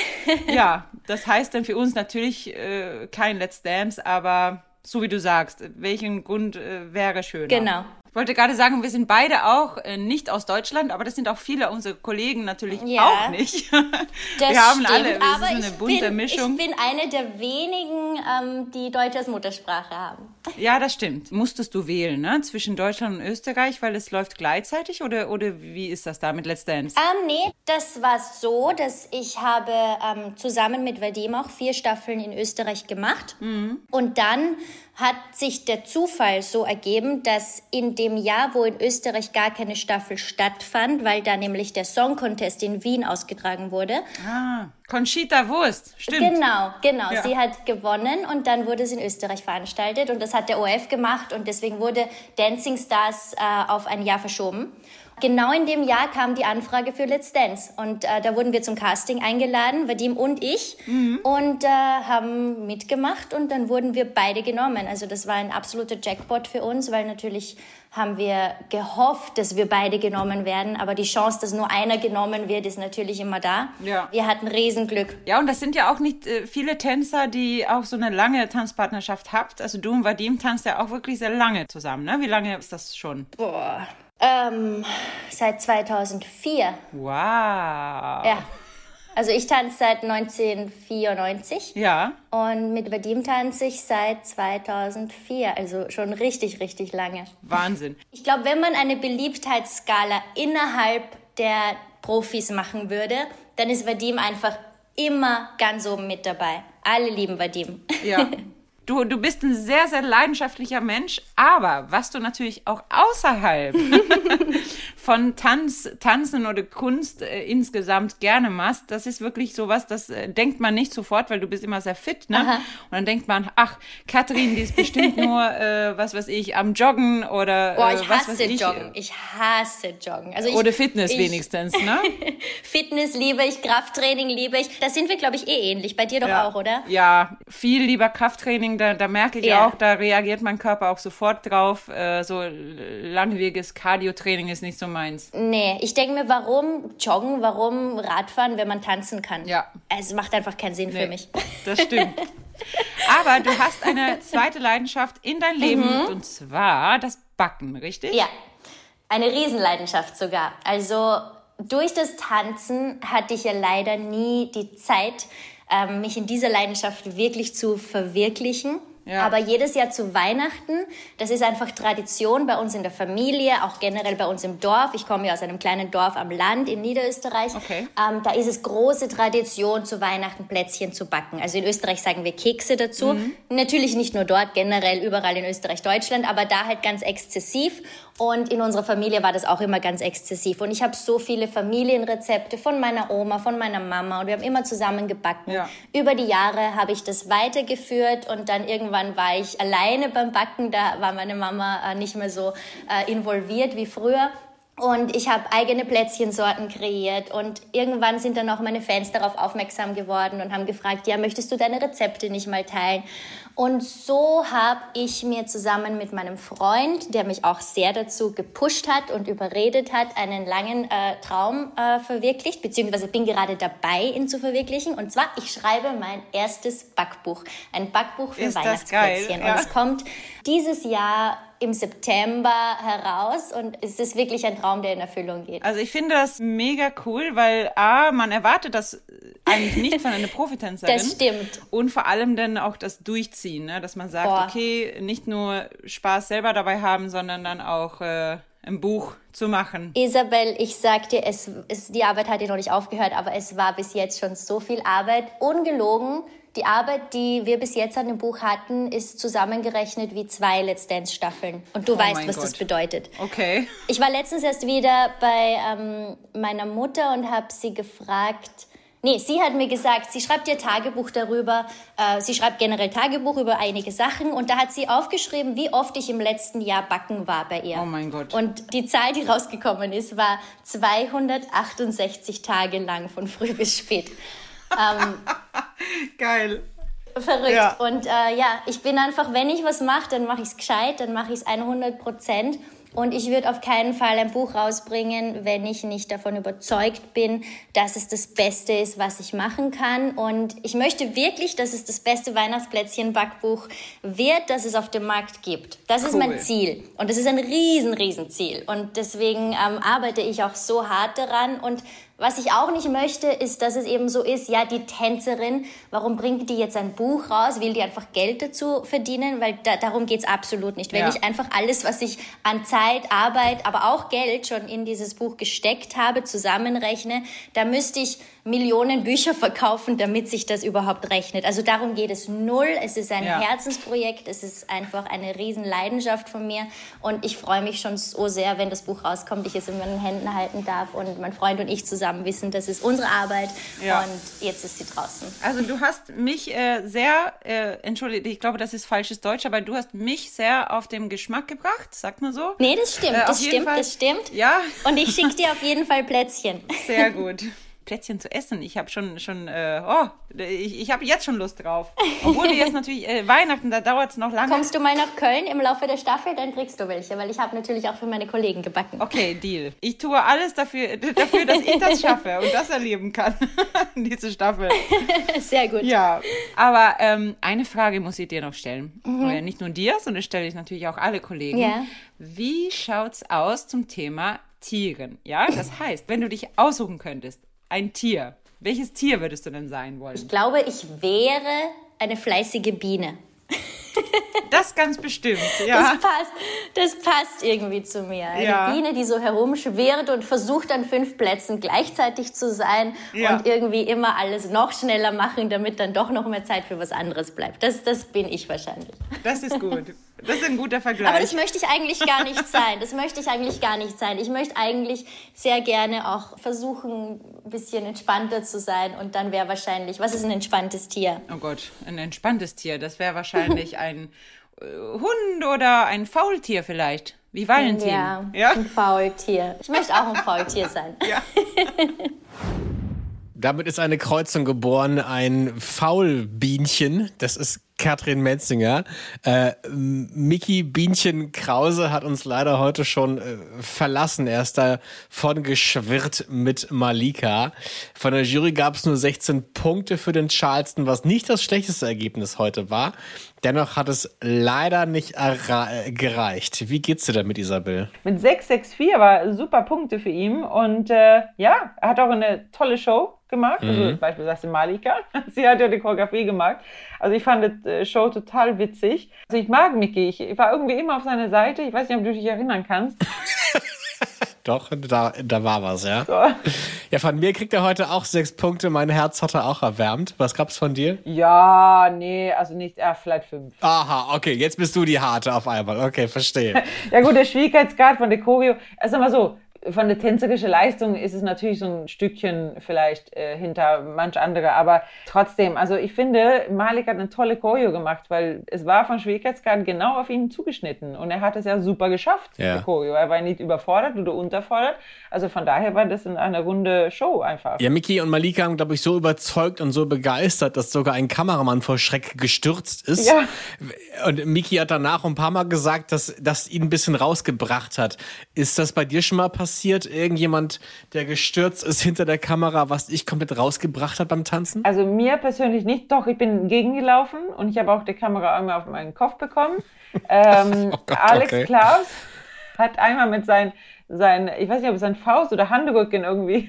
Speaker 8: ja, das heißt dann für uns natürlich äh, kein Let's Dance, aber so wie du sagst, welchen Grund äh, wäre schön?
Speaker 9: Genau.
Speaker 8: Ich wollte gerade sagen, wir sind beide auch äh, nicht aus Deutschland, aber das sind auch viele unserer Kollegen natürlich ja, auch nicht.
Speaker 9: Wir haben stimmt, alle, aber so eine bunte bin, Mischung. Ich bin eine der wenigen, ähm, die Deutsch als Muttersprache haben.
Speaker 8: Ja, das stimmt. Musstest du wählen, ne? Zwischen Deutschland und Österreich, weil es läuft gleichzeitig oder, oder wie ist das da mit Let's Dance?
Speaker 9: Ähm, nee, das war so, dass ich habe ähm, zusammen mit Vadim auch vier Staffeln in Österreich gemacht. Mhm. Und dann hat sich der Zufall so ergeben, dass in dem Jahr, wo in Österreich gar keine Staffel stattfand, weil da nämlich der Song Contest in Wien ausgetragen wurde.
Speaker 8: Ah, Conchita Wurst, stimmt.
Speaker 9: Genau, genau. Ja. Sie hat gewonnen und dann wurde es in Österreich veranstaltet und das hat der ORF gemacht und deswegen wurde Dancing Stars äh, auf ein Jahr verschoben. Genau in dem Jahr kam die Anfrage für Let's Dance und äh, da wurden wir zum Casting eingeladen, Vadim und ich, mhm. und äh, haben mitgemacht und dann wurden wir beide genommen. Also das war ein absoluter Jackpot für uns, weil natürlich haben wir gehofft, dass wir beide genommen werden, aber die Chance, dass nur einer genommen wird, ist natürlich immer da. Ja. Wir hatten Riesenglück.
Speaker 3: Ja, und das sind ja auch nicht äh, viele Tänzer, die auch so eine lange Tanzpartnerschaft habt. Also du und Vadim tanzt ja auch wirklich sehr lange zusammen, ne? Wie lange ist das schon?
Speaker 9: Boah. Ähm, seit 2004.
Speaker 3: Wow.
Speaker 9: Ja. Also ich tanze seit 1994.
Speaker 3: Ja.
Speaker 9: Und mit Vadim tanze ich seit 2004. Also schon richtig, richtig lange.
Speaker 3: Wahnsinn.
Speaker 9: Ich glaube, wenn man eine Beliebtheitsskala innerhalb der Profis machen würde, dann ist Vadim einfach immer ganz oben mit dabei. Alle lieben Vadim.
Speaker 3: Ja. Du, du bist ein sehr, sehr leidenschaftlicher Mensch, aber was du natürlich auch außerhalb von Tanz, Tanzen oder Kunst äh, insgesamt gerne machst, das ist wirklich sowas, das äh, denkt man nicht sofort, weil du bist immer sehr fit, ne? Aha. Und dann denkt man, ach, Katrin, die ist bestimmt nur, äh, was weiß ich, am Joggen oder
Speaker 9: Boah, ich äh, was hasse ich. Joggen. Ich hasse Joggen.
Speaker 3: Also ich, oder Fitness ich, wenigstens, ne?
Speaker 9: Fitness liebe ich, Krafttraining liebe ich. Da sind wir, glaube ich, eh ähnlich. Bei dir doch
Speaker 3: ja.
Speaker 9: auch, oder?
Speaker 3: Ja, viel lieber Krafttraining da, da merke ich ja. auch, da reagiert mein Körper auch sofort drauf. Äh, so langwieriges Cardio-Training ist nicht so meins.
Speaker 9: Nee, ich denke mir, warum joggen, warum Radfahren, wenn man tanzen kann?
Speaker 3: Ja.
Speaker 9: Es macht einfach keinen Sinn nee, für mich.
Speaker 3: Das stimmt. Aber du hast eine zweite Leidenschaft in dein Leben mhm. und zwar das Backen, richtig?
Speaker 9: Ja, eine Riesenleidenschaft sogar. Also durch das Tanzen hatte ich ja leider nie die Zeit, ähm, mich in dieser Leidenschaft wirklich zu verwirklichen. Ja. Aber jedes Jahr zu Weihnachten, das ist einfach Tradition bei uns in der Familie, auch generell bei uns im Dorf. Ich komme ja aus einem kleinen Dorf am Land in Niederösterreich.
Speaker 3: Okay.
Speaker 9: Ähm, da ist es große Tradition, zu Weihnachten Plätzchen zu backen. Also in Österreich sagen wir Kekse dazu. Mhm. Natürlich nicht nur dort, generell überall in Österreich, Deutschland, aber da halt ganz exzessiv. Und in unserer Familie war das auch immer ganz exzessiv. Und ich habe so viele Familienrezepte von meiner Oma, von meiner Mama und wir haben immer zusammen gebacken. Ja. Über die Jahre habe ich das weitergeführt und dann irgendwann war ich alleine beim Backen. Da war meine Mama äh, nicht mehr so äh, involviert wie früher. Und ich habe eigene Plätzchensorten kreiert und irgendwann sind dann auch meine Fans darauf aufmerksam geworden und haben gefragt, ja, möchtest du deine Rezepte nicht mal teilen? Und so habe ich mir zusammen mit meinem Freund, der mich auch sehr dazu gepusht hat und überredet hat, einen langen äh, Traum äh, verwirklicht, beziehungsweise bin gerade dabei, ihn zu verwirklichen. Und zwar, ich schreibe mein erstes Backbuch, ein Backbuch für Ist Weihnachtsplätzchen. Ja. Und es kommt dieses Jahr im September heraus und es ist wirklich ein Traum, der in Erfüllung geht.
Speaker 3: Also ich finde das mega cool, weil A, man erwartet das eigentlich nicht von einer Profitänzerin.
Speaker 9: das stimmt.
Speaker 3: Und vor allem dann auch das Durchziehen, ne? dass man sagt, Boah. okay, nicht nur Spaß selber dabei haben, sondern dann auch äh, ein Buch zu machen.
Speaker 9: Isabel, ich sag dir, es, es, die Arbeit hat ja noch nicht aufgehört, aber es war bis jetzt schon so viel Arbeit. Ungelogen die Arbeit, die wir bis jetzt an dem Buch hatten, ist zusammengerechnet wie zwei Let's Dance Staffeln. Und du oh weißt, was Gott. das bedeutet.
Speaker 3: Okay.
Speaker 9: Ich war letztens erst wieder bei ähm, meiner Mutter und habe sie gefragt, Nee, sie hat mir gesagt, sie schreibt ihr Tagebuch darüber. Äh, sie schreibt generell Tagebuch über einige Sachen und da hat sie aufgeschrieben, wie oft ich im letzten Jahr backen war bei ihr.
Speaker 3: Oh mein Gott.
Speaker 9: Und die Zahl, die rausgekommen ist, war 268 Tage lang von früh bis spät. Ähm,
Speaker 3: Geil.
Speaker 9: Verrückt. Ja. Und äh, ja, ich bin einfach, wenn ich was mache, dann mache ich es gescheit, dann mache ich es 100 Prozent. Und ich würde auf keinen Fall ein Buch rausbringen, wenn ich nicht davon überzeugt bin, dass es das Beste ist, was ich machen kann. Und ich möchte wirklich, dass es das beste Weihnachtsplätzchen-Backbuch wird, das es auf dem Markt gibt. Das cool. ist mein Ziel. Und das ist ein riesen, riesen Ziel. Und deswegen ähm, arbeite ich auch so hart daran. Und was ich auch nicht möchte, ist, dass es eben so ist, ja, die Tänzerin, warum bringt die jetzt ein Buch raus? Will die einfach Geld dazu verdienen? Weil da, darum geht's absolut nicht. Wenn ja. ich einfach alles, was ich an Zeit, Arbeit, aber auch Geld schon in dieses Buch gesteckt habe, zusammenrechne, da müsste ich Millionen Bücher verkaufen, damit sich das überhaupt rechnet. Also darum geht es null. Es ist ein ja. Herzensprojekt. Es ist einfach eine Riesenleidenschaft von mir. Und ich freue mich schon so sehr, wenn das Buch rauskommt, ich es in meinen Händen halten darf und mein Freund und ich zusammen wissen, das ist unsere Arbeit ja. und jetzt ist sie draußen.
Speaker 8: Also du hast mich äh, sehr, äh, entschuldige, ich glaube, das ist falsches Deutsch, aber du hast mich sehr auf den Geschmack gebracht, sagt man so.
Speaker 9: Nee, das stimmt, äh, das stimmt, Fall, das stimmt.
Speaker 8: Ja.
Speaker 9: Und ich schicke dir auf jeden Fall Plätzchen.
Speaker 8: Sehr gut. Plätzchen zu essen. Ich habe schon, schon äh, oh, ich, ich habe jetzt schon Lust drauf. Obwohl wir jetzt natürlich äh, Weihnachten, da dauert es noch lange.
Speaker 9: Kommst du mal nach Köln im Laufe der Staffel, dann kriegst du welche, weil ich habe natürlich auch für meine Kollegen gebacken.
Speaker 8: Okay, Deal. Ich tue alles dafür, dafür dass ich das schaffe und das erleben kann, diese Staffel.
Speaker 9: Sehr gut.
Speaker 8: Ja, aber ähm, eine Frage muss ich dir noch stellen. Mhm. Nicht nur dir, sondern stelle ich natürlich auch alle Kollegen. Ja. Wie schaut's aus zum Thema Tieren? Ja, das heißt, wenn du dich aussuchen könntest, ein Tier. Welches Tier würdest du denn sein wollen?
Speaker 9: Ich glaube, ich wäre eine fleißige Biene.
Speaker 8: Das ganz bestimmt, ja.
Speaker 9: Das passt, das passt irgendwie zu mir. Eine ja. Biene, die so herumschwirrt und versucht an fünf Plätzen gleichzeitig zu sein ja. und irgendwie immer alles noch schneller machen, damit dann doch noch mehr Zeit für was anderes bleibt. Das, das bin ich wahrscheinlich.
Speaker 8: Das ist gut. Das ist ein guter Vergleich.
Speaker 9: Aber das möchte ich eigentlich gar nicht sein. Das möchte ich eigentlich gar nicht sein. Ich möchte eigentlich sehr gerne auch versuchen, ein bisschen entspannter zu sein. Und dann wäre wahrscheinlich, was ist ein entspanntes Tier?
Speaker 8: Oh Gott, ein entspanntes Tier. Das wäre wahrscheinlich ein äh, Hund oder ein Faultier vielleicht. Wie Valentin.
Speaker 9: Ja, ja, ein Faultier. Ich möchte auch ein Faultier sein. Ja.
Speaker 2: Damit ist eine Kreuzung geboren, ein Faulbienchen. Das ist Katrin Metzinger. Äh, Miki Bienchen Krause hat uns leider heute schon äh, verlassen. Er ist davon geschwirrt mit Malika. Von der Jury gab es nur 16 Punkte für den Charleston, was nicht das schlechteste Ergebnis heute war. Dennoch hat es leider nicht gereicht. Wie geht's dir damit, Isabel?
Speaker 3: Mit 664 war super Punkte für ihn und äh, ja, er hat auch eine tolle Show gemacht, also mhm. beispielsweise Malika. Sie hat ja die Choreografie gemacht. Also ich fand die äh, Show total witzig. Also ich mag Mickey. Ich war irgendwie immer auf seiner Seite. Ich weiß nicht, ob du dich erinnern kannst.
Speaker 2: Doch, da, da war was, ja. So. Ja, von mir kriegt er heute auch sechs Punkte. Mein Herz hat er auch erwärmt. Was gab's von dir?
Speaker 3: Ja, nee, also nicht, äh, vielleicht fünf.
Speaker 2: Aha, okay, jetzt bist du die Harte auf einmal. Okay, verstehe.
Speaker 3: ja gut, der Schwierigkeitsgrad von der Choreo, also mal so, von der tänzerischen Leistung ist es natürlich so ein Stückchen vielleicht äh, hinter manch andere, aber trotzdem, also ich finde, Malik hat eine tolle Choreo gemacht, weil es war von Schwierigkeitsgrad genau auf ihn zugeschnitten und er hat es ja super geschafft, ja. die Choreo. Er war nicht überfordert oder unterfordert, also von daher war das in einer runde Show einfach.
Speaker 2: Ja, Miki und Malika haben, glaube ich, so überzeugt und so begeistert, dass sogar ein Kameramann vor Schreck gestürzt ist. Ja. Und Miki hat danach ein paar Mal gesagt, dass das ihn ein bisschen rausgebracht hat. Ist das bei dir schon mal passiert? Passiert? Irgendjemand, der gestürzt ist hinter der Kamera, was dich komplett rausgebracht hat beim Tanzen?
Speaker 3: Also mir persönlich nicht, doch, ich bin gegengelaufen und ich habe auch die Kamera einmal auf meinen Kopf bekommen. Ähm, oh Gott, Alex okay. Klaus hat einmal mit seinem, sein, ich weiß nicht, ob es sein Faust oder Handrücken irgendwie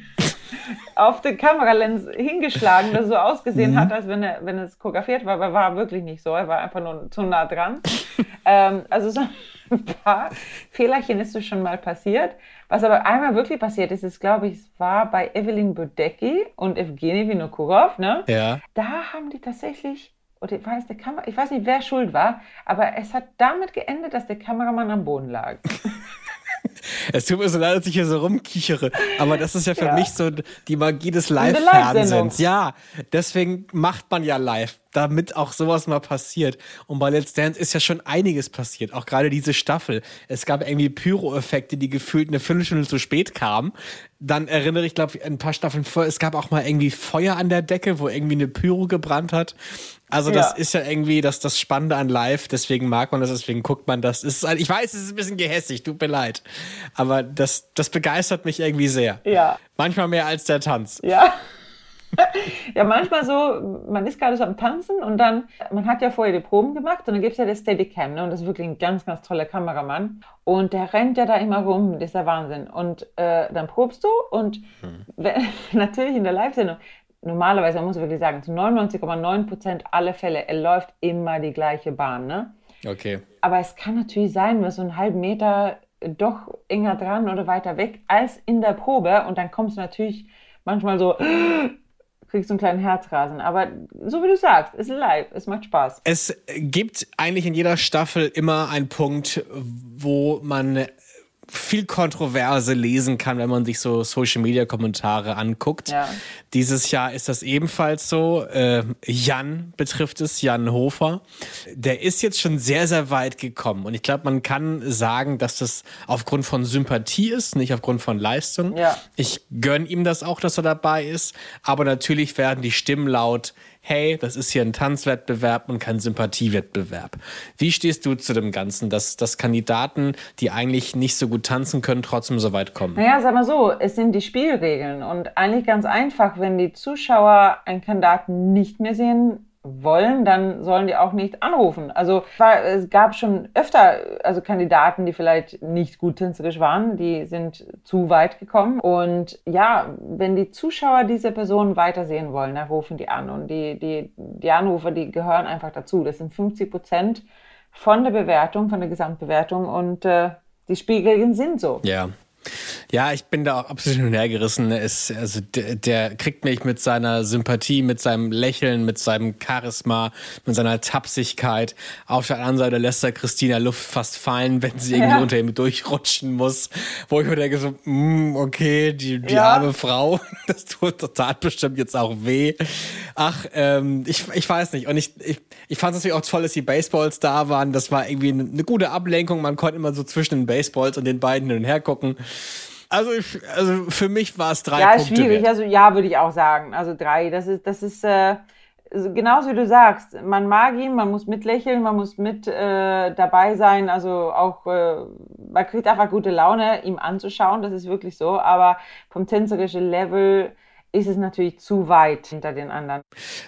Speaker 3: auf die Kameralens hingeschlagen, das so ausgesehen mhm. hat, als wenn, er, wenn es choreografiert war, aber war wirklich nicht so. Er war einfach nur zu nah dran. ähm, also so ein paar Fehlerchen ist so schon mal passiert. Was aber einmal wirklich passiert ist, ist, glaube ich, es war bei Evelyn Budecki und Evgeny Vinokurov, ne?
Speaker 2: Ja.
Speaker 3: Da haben die tatsächlich, oder war es der Kamera, ich weiß nicht, wer schuld war, aber es hat damit geendet, dass der Kameramann am Boden lag.
Speaker 2: Es tut mir so leid, dass ich hier so rumkichere, aber das ist ja für ja. mich so die Magie des Live-Fernsehens. Ja, deswegen macht man ja live, damit auch sowas mal passiert. Und bei Let's Dance ist ja schon einiges passiert, auch gerade diese Staffel. Es gab irgendwie Pyro-Effekte, die gefühlt eine Viertelstunde zu spät kamen. Dann erinnere ich, glaube ich, ein paar Staffeln vor, es gab auch mal irgendwie Feuer an der Decke, wo irgendwie eine Pyro gebrannt hat. Also das ja. ist ja irgendwie das, das Spannende an Live, deswegen mag man das, deswegen guckt man das. Ist, ich weiß, es ist ein bisschen gehässig, tut mir leid. Aber das, das begeistert mich irgendwie sehr.
Speaker 3: Ja.
Speaker 2: Manchmal mehr als der Tanz.
Speaker 3: Ja. ja, manchmal so, man ist gerade so am Tanzen und dann, man hat ja vorher die Proben gemacht und dann gibt es ja das Steadicam, ne? Und das ist wirklich ein ganz, ganz toller Kameramann. Und der rennt ja da immer rum, das ist der Wahnsinn. Und äh, dann probst du und hm. wenn, natürlich in der Live-Sendung, normalerweise, man muss wirklich sagen, zu 99,9 Prozent aller Fälle, er läuft immer die gleiche Bahn, ne?
Speaker 2: Okay.
Speaker 3: Aber es kann natürlich sein, dass so einen halben Meter doch enger dran oder weiter weg als in der Probe und dann kommst du natürlich manchmal so kriegst du einen kleinen Herzrasen. Aber so wie du sagst, ist live, es macht Spaß.
Speaker 2: Es gibt eigentlich in jeder Staffel immer einen Punkt, wo man viel Kontroverse lesen kann, wenn man sich so Social-Media-Kommentare anguckt. Ja. Dieses Jahr ist das ebenfalls so. Äh, Jan betrifft es, Jan Hofer. Der ist jetzt schon sehr, sehr weit gekommen. Und ich glaube, man kann sagen, dass das aufgrund von Sympathie ist, nicht aufgrund von Leistung. Ja. Ich gönne ihm das auch, dass er dabei ist. Aber natürlich werden die Stimmen laut, hey, das ist hier ein Tanzwettbewerb und kein Sympathiewettbewerb. Wie stehst du zu dem Ganzen, dass, dass Kandidaten, die eigentlich nicht so gut tanzen können, trotzdem so weit kommen?
Speaker 3: Naja, sag mal so, es sind die Spielregeln und eigentlich ganz einfach, wenn die Zuschauer einen Kandidaten nicht mehr sehen, wollen, dann sollen die auch nicht anrufen. Also war, es gab schon öfter also Kandidaten, die vielleicht nicht gut tänzerisch waren, die sind zu weit gekommen. Und ja, wenn die Zuschauer diese Person weitersehen wollen, dann rufen die an. Und die, die, die Anrufer, die gehören einfach dazu. Das sind 50 Prozent von der Bewertung, von der Gesamtbewertung. Und äh, die Spiegeln sind so.
Speaker 2: Ja. Ja, ich bin da auch absolut hin und her gerissen. Es, also der, der, kriegt mich mit seiner Sympathie, mit seinem Lächeln, mit seinem Charisma, mit seiner Tapsigkeit. Auf der anderen Seite lässt er Christina Luft fast fallen, wenn sie irgendwie ja. unter ihm durchrutschen muss. Wo ich mir denke so, mm, okay, die, die ja. arme Frau, das tut total bestimmt jetzt auch weh. Ach, ähm, ich, ich weiß nicht. Und ich, ich, ich fand es natürlich auch toll, dass die Baseballs da waren. Das war irgendwie eine, eine gute Ablenkung. Man konnte immer so zwischen den Baseballs und den beiden hin und her gucken. Also, ich, also für mich war es drei
Speaker 3: ja,
Speaker 2: Punkte.
Speaker 3: Ja, schwierig. Wert. Also ja, würde ich auch sagen. Also drei. Das ist, das ist äh, genauso wie du sagst. Man mag ihn, man muss mitlächeln, man muss mit äh, dabei sein. Also auch, äh, man kriegt einfach gute Laune, ihm anzuschauen. Das ist wirklich so. Aber vom tänzerischen Level ist es natürlich zu weit hinter den anderen.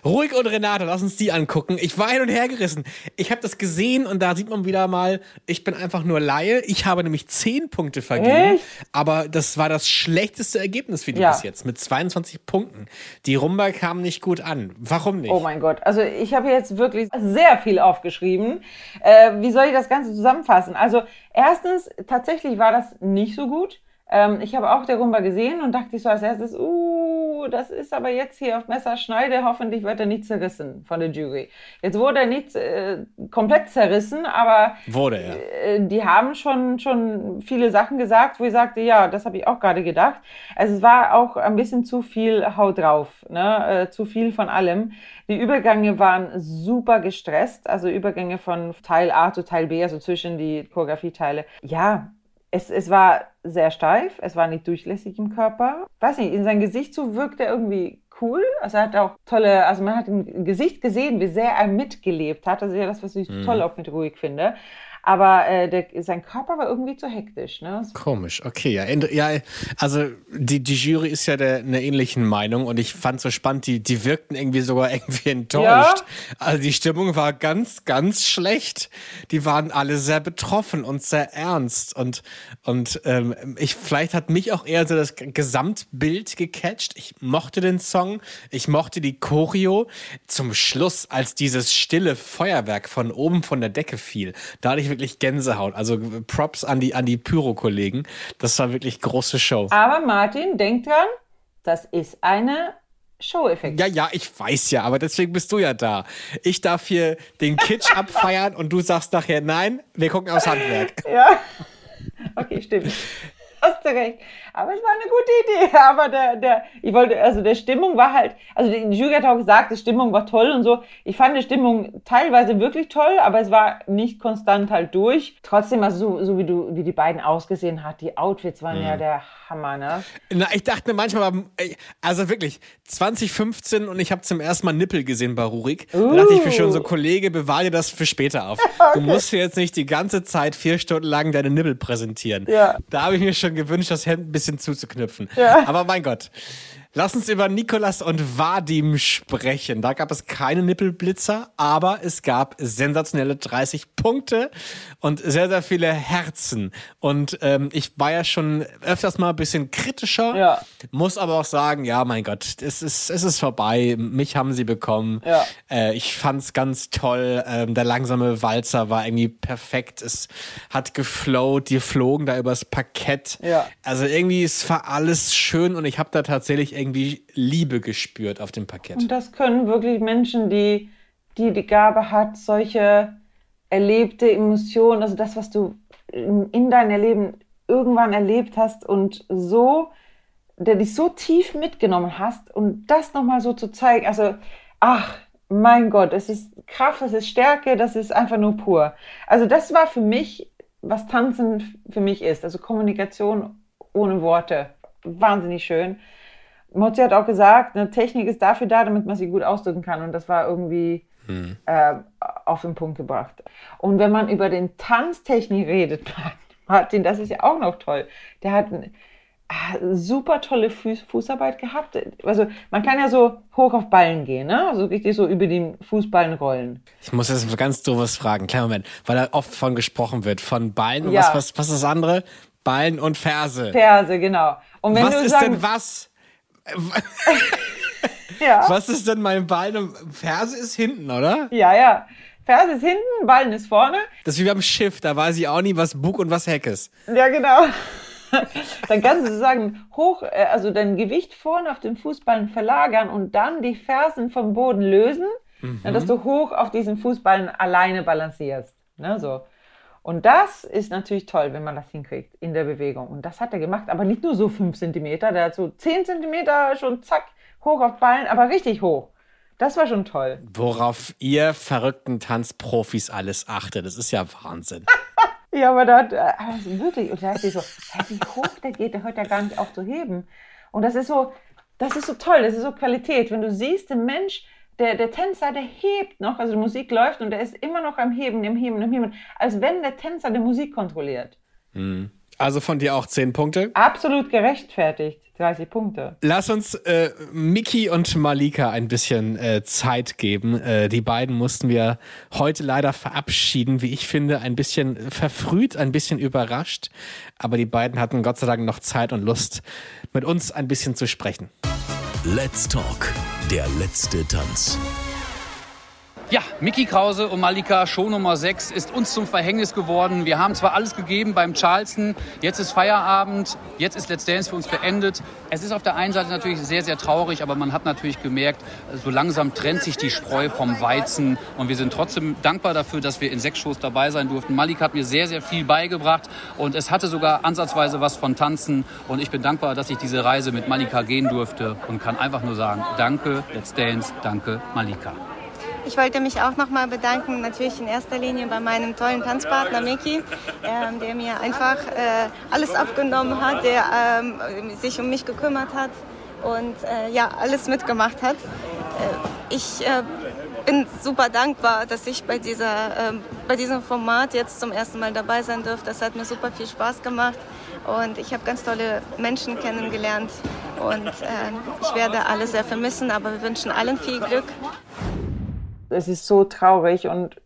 Speaker 2: Ruhig und Renate, lass uns die angucken. Ich war hin und her gerissen. Ich habe das gesehen und da sieht man wieder mal, ich bin einfach nur Laie. Ich habe nämlich 10 Punkte vergeben, Echt? aber das war das schlechteste Ergebnis für die ja. bis jetzt mit 22 Punkten. Die Rumba kam nicht gut an. Warum nicht?
Speaker 3: Oh mein Gott, also ich habe jetzt wirklich sehr viel aufgeschrieben. Äh, wie soll ich das Ganze zusammenfassen? Also erstens, tatsächlich war das nicht so gut. Ähm, ich habe auch der Rumba gesehen und dachte so als erstes, uh, das ist aber jetzt hier auf Messerschneide, hoffentlich wird er nicht zerrissen von der Jury. Jetzt wurde er nicht äh, komplett zerrissen, aber
Speaker 2: wurde er.
Speaker 3: Äh, die haben schon, schon viele Sachen gesagt, wo ich sagte, ja, das habe ich auch gerade gedacht. Also es war auch ein bisschen zu viel Haut drauf, ne? Äh, zu viel von allem. Die Übergänge waren super gestresst, also Übergänge von Teil A zu Teil B, also zwischen die Choreografieteile. Ja, es, es war sehr steif, es war nicht durchlässig im Körper. Weiß nicht, in sein Gesicht so wirkt er irgendwie cool. Also er hat auch tolle, also man hat im Gesicht gesehen, wie sehr er mitgelebt hat. Das ist ja das, was ich mhm. toll auch mit ruhig finde. Aber äh, der, sein Körper war irgendwie zu hektisch. Ne?
Speaker 2: Komisch, okay. Ja, ja also die, die Jury ist ja der, einer ähnlichen Meinung und ich fand so spannend, die, die wirkten irgendwie sogar irgendwie enttäuscht. Ja? Also die Stimmung war ganz, ganz schlecht. Die waren alle sehr betroffen und sehr ernst. Und, und ähm, ich, vielleicht hat mich auch eher so das Gesamtbild gecatcht. Ich mochte den Song, ich mochte die Choreo. Zum Schluss, als dieses stille Feuerwerk von oben von der Decke fiel, da hatte ich wirklich Gänsehaut. Also Props an die, an die Pyro-Kollegen. Das war wirklich große Show.
Speaker 3: Aber Martin, denk dran, das ist eine Show-Effekt.
Speaker 2: Ja, ja, ich weiß ja, aber deswegen bist du ja da. Ich darf hier den Kitsch abfeiern und du sagst nachher, nein, wir gucken aufs Handwerk.
Speaker 3: Ja. Okay, stimmt hast du recht. Aber es war eine gute Idee. Aber der, der, ich wollte, also der Stimmung war halt, also die Jury hat auch gesagt, die Stimmung war toll und so. Ich fand die Stimmung teilweise wirklich toll, aber es war nicht konstant halt durch. Trotzdem, also so, so wie du, wie die beiden ausgesehen hat, die Outfits waren mhm. ja der Hammer, ne?
Speaker 2: Na, ich dachte mir manchmal, also wirklich, 2015 und ich habe zum ersten Mal Nippel gesehen bei Rurik. Uh. Da dachte ich mir schon so, uh. Kollege, bewahr dir das für später auf. okay. Du musst dir jetzt nicht die ganze Zeit vier Stunden lang deine Nippel präsentieren. Ja. Da habe ich mir schon gewünscht, das Hemd ein bisschen zuzuknüpfen. Ja. Aber mein Gott. Lass uns über Nikolas und Vadim sprechen. Da gab es keine Nippelblitzer, aber es gab sensationelle 30 Punkte und sehr, sehr viele Herzen. Und ähm, ich war ja schon öfters mal ein bisschen kritischer, ja. muss aber auch sagen, ja, mein Gott, es ist, es ist vorbei. Mich haben sie bekommen. Ja. Äh, ich fand's ganz toll. Ähm, der langsame Walzer war irgendwie perfekt. Es hat geflowt, die flogen da übers Parkett. Ja. Also irgendwie, es war alles schön und ich habe da tatsächlich irgendwie Liebe gespürt auf dem Parkett.
Speaker 3: Und das können wirklich Menschen, die die, die Gabe hat, solche erlebte Emotionen, also das, was du in, in deinem Leben irgendwann erlebt hast und so, der dich so tief mitgenommen hast und das nochmal so zu zeigen, also, ach, mein Gott, es ist Kraft, es ist Stärke, das ist einfach nur pur. Also das war für mich, was Tanzen für mich ist, also Kommunikation ohne Worte. Wahnsinnig schön. Mozi hat auch gesagt, eine Technik ist dafür da, damit man sie gut ausdrücken kann. Und das war irgendwie hm. äh, auf den Punkt gebracht. Und wenn man über den Tanztechnik redet, Martin, das ist ja auch noch toll. Der hat eine äh, super tolle Fuß, Fußarbeit gehabt. Also man kann ja so hoch auf Ballen gehen, ne? Also richtig so über den Fußballen rollen.
Speaker 2: Ich muss jetzt ganz doofes fragen, kleinen Moment, weil da oft von gesprochen wird, von Ballen und ja. was, was, was ist das andere? Ballen und Ferse.
Speaker 3: Ferse, genau. Und
Speaker 2: was ist sagen, denn was? ja. Was ist denn mein Ballen und Ferse ist hinten, oder?
Speaker 3: Ja, ja. Ferse ist hinten, Ballen ist vorne.
Speaker 2: Das ist wie beim Schiff, da weiß ich auch nie, was Bug und was Heck ist.
Speaker 3: Ja, genau. Dann kannst du sagen, hoch, äh, also dein Gewicht vorne auf den Fußballen verlagern und dann die Fersen vom Boden lösen, mhm. dass du hoch auf diesen Fußballen alleine balancierst. Ne, so. Und das ist natürlich toll, wenn man das hinkriegt in der Bewegung. Und das hat er gemacht, aber nicht nur so 5 cm, der hat so 10 cm schon zack, hoch auf Ballen, aber richtig hoch. Das war schon toll.
Speaker 2: Worauf ihr verrückten Tanzprofis alles achtet, das ist ja Wahnsinn.
Speaker 3: ja, aber da hat also wirklich, und da dachte ich so, wie hoch der geht, der hört ja gar nicht auf zu heben. Und das ist so, das ist so toll, das ist so Qualität. Wenn du siehst, der Mensch, der, der Tänzer, der hebt noch, also die Musik läuft und der ist immer noch am Heben, am Heben, am Heben, als wenn der Tänzer die Musik kontrolliert.
Speaker 2: Mhm. Also von dir auch 10 Punkte?
Speaker 3: Absolut gerechtfertigt. 30 Punkte.
Speaker 2: Lass uns äh, Miki und Malika ein bisschen äh, Zeit geben. Äh, die beiden mussten wir heute leider verabschieden, wie ich finde, ein bisschen verfrüht, ein bisschen überrascht. Aber die beiden hatten Gott sei Dank noch Zeit und Lust, mit uns ein bisschen zu sprechen.
Speaker 1: Let's Talk, der letzte Tanz.
Speaker 10: Ja, Mickey Krause und Malika, Show Nummer 6, ist uns zum Verhängnis geworden. Wir haben zwar alles gegeben beim Charleston, jetzt ist Feierabend, jetzt ist Let's Dance für uns beendet. Es ist auf der einen Seite natürlich sehr, sehr traurig, aber man hat natürlich gemerkt, so langsam trennt sich die Spreu vom Weizen und wir sind trotzdem dankbar dafür, dass wir in sechs Shows dabei sein durften. Malika hat mir sehr, sehr viel beigebracht und es hatte sogar ansatzweise was von Tanzen und ich bin dankbar, dass ich diese Reise mit Malika gehen durfte und kann einfach nur sagen, danke Let's Dance, danke Malika.
Speaker 11: Ich wollte mich auch nochmal bedanken, natürlich in erster Linie bei meinem tollen Tanzpartner Miki, äh, der mir einfach äh, alles abgenommen hat, der äh, sich um mich gekümmert hat und äh, ja, alles mitgemacht hat. Äh, ich äh, bin super dankbar, dass ich bei, dieser, ähm, bei diesem Format jetzt zum ersten Mal dabei sein durfte. Das hat mir super viel Spaß gemacht und ich habe ganz tolle Menschen kennengelernt und ich werde alle sehr vermissen, aber wir wünschen allen viel Glück
Speaker 3: es ist so traurig und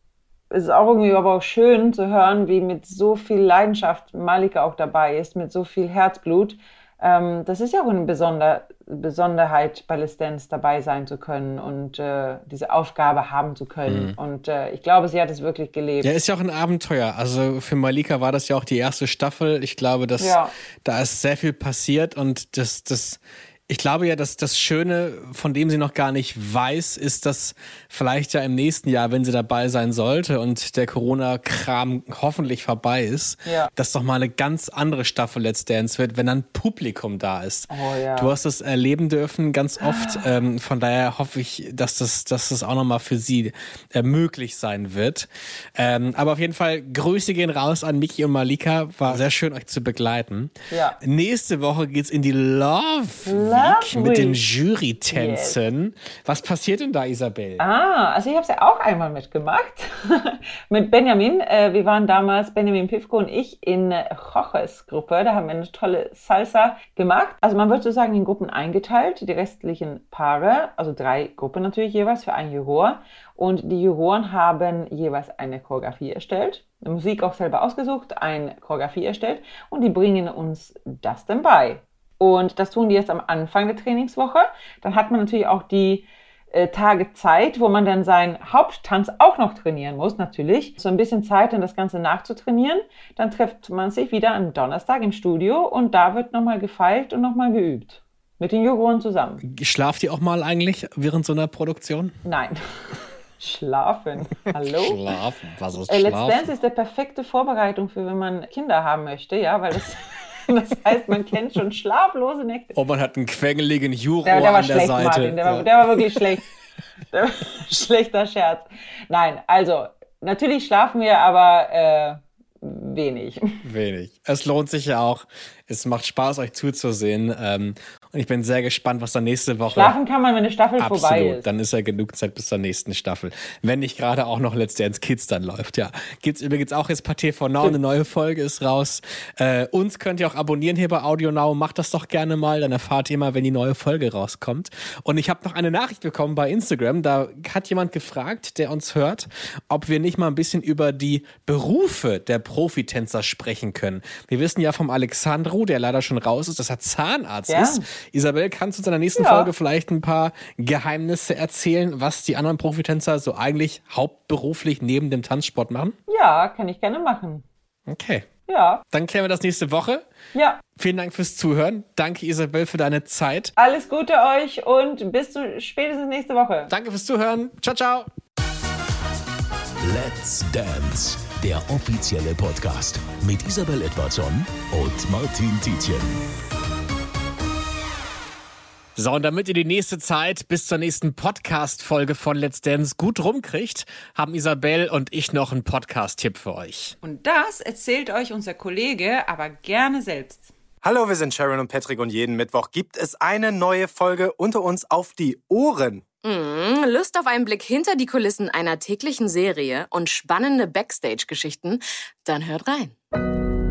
Speaker 3: es ist auch irgendwie aber auch schön zu hören, wie mit so viel Leidenschaft Malika auch dabei ist, mit so viel Herzblut. Ähm, das ist ja auch eine Besonder Besonderheit, Dance dabei sein zu können und äh, diese Aufgabe haben zu können. Mhm. Und äh, ich glaube, sie hat es wirklich gelebt.
Speaker 2: Ja, ist ja auch ein Abenteuer. Also für Malika war das ja auch die erste Staffel. Ich glaube, dass ja. da ist sehr viel passiert und das, das ich glaube ja, dass das Schöne, von dem sie noch gar nicht weiß, ist, dass vielleicht ja im nächsten Jahr, wenn sie dabei sein sollte und der Corona-Kram hoffentlich vorbei ist, ja. dass doch mal eine ganz andere Staffel Let's Dance wird, wenn dann Publikum da ist. Oh, ja. Du hast das erleben dürfen ganz oft. Ähm, von daher hoffe ich, dass das, dass das auch nochmal für sie äh, möglich sein wird. Ähm, aber auf jeden Fall, Grüße gehen raus an Miki und Malika. War sehr schön, euch zu begleiten. Ja. Nächste Woche geht's in die Love. Musik mit den Jurytänzen. Yes. Was passiert denn da, Isabel?
Speaker 3: Ah, also ich habe es ja auch einmal mitgemacht mit Benjamin. Äh, wir waren damals, Benjamin Pivko und ich, in Joches Gruppe. Da haben wir eine tolle Salsa gemacht. Also man wird sozusagen in Gruppen eingeteilt, die restlichen Paare, also drei Gruppen natürlich jeweils für ein Juror. Und die Juroren haben jeweils eine Choreografie erstellt, Musik auch selber ausgesucht, eine Choreografie erstellt und die bringen uns das dann bei. Und das tun die jetzt am Anfang der Trainingswoche. Dann hat man natürlich auch die äh, Tage Zeit, wo man dann seinen Haupttanz auch noch trainieren muss, natürlich. So ein bisschen Zeit, dann das Ganze nachzutrainieren. Dann trifft man sich wieder am Donnerstag im Studio und da wird nochmal gefeilt und nochmal geübt. Mit den Juroren zusammen.
Speaker 2: Schlaft ihr auch mal eigentlich während so einer Produktion?
Speaker 3: Nein. Schlafen. Hallo?
Speaker 2: Schlafen. Was ist
Speaker 3: äh,
Speaker 2: Schlafen?
Speaker 3: Let's Dance ist der perfekte Vorbereitung für, wenn man Kinder haben möchte, ja, weil das, das heißt, man kennt schon schlaflose Nächte.
Speaker 2: Oh, man hat einen quengeligen Juror der, der an der
Speaker 3: schlecht,
Speaker 2: Seite.
Speaker 3: Martin, der, ja. war, der war wirklich schlecht. Schlechter Scherz. Nein, also natürlich schlafen wir, aber äh, wenig.
Speaker 2: Wenig. Es lohnt sich ja auch. Es macht Spaß, euch zuzusehen. Ähm, und ich bin sehr gespannt, was da nächste Woche.
Speaker 3: Schlafen kann man, wenn eine Staffel absolut, vorbei ist.
Speaker 2: Dann ist ja genug Zeit bis zur nächsten Staffel. Wenn nicht gerade auch noch Let's Dance Kids dann läuft, ja. Gibt's übrigens auch jetzt bei TV Now, eine neue Folge ist raus. Äh, uns könnt ihr auch abonnieren hier bei Audio Now. Macht das doch gerne mal, dann erfahrt ihr mal, wenn die neue Folge rauskommt. Und ich habe noch eine Nachricht bekommen bei Instagram. Da hat jemand gefragt, der uns hört, ob wir nicht mal ein bisschen über die Berufe der Profitänzer sprechen können. Wir wissen ja vom Alexandro, der leider schon raus ist, dass er Zahnarzt ja. ist. Isabel, kannst du uns in der nächsten ja. Folge vielleicht ein paar Geheimnisse erzählen, was die anderen Profitänzer so eigentlich hauptberuflich neben dem Tanzsport machen?
Speaker 3: Ja, kann ich gerne machen.
Speaker 2: Okay.
Speaker 3: Ja.
Speaker 2: Dann klären wir das nächste Woche.
Speaker 3: Ja.
Speaker 2: Vielen Dank fürs Zuhören. Danke, Isabel, für deine Zeit.
Speaker 3: Alles Gute euch und bis zu spätestens nächste Woche.
Speaker 2: Danke fürs Zuhören. Ciao, ciao.
Speaker 1: Let's Dance, der offizielle Podcast mit Isabel Edwardson und Martin Tietjen.
Speaker 2: So, und damit ihr die nächste Zeit bis zur nächsten Podcast-Folge von Let's Dance gut rumkriegt, haben Isabel und ich noch einen Podcast-Tipp für euch.
Speaker 8: Und das erzählt euch unser Kollege aber gerne selbst.
Speaker 12: Hallo, wir sind Sharon und Patrick und jeden Mittwoch gibt es eine neue Folge unter uns auf die Ohren.
Speaker 13: Mm, Lust auf einen Blick hinter die Kulissen einer täglichen Serie und spannende Backstage-Geschichten? Dann hört rein.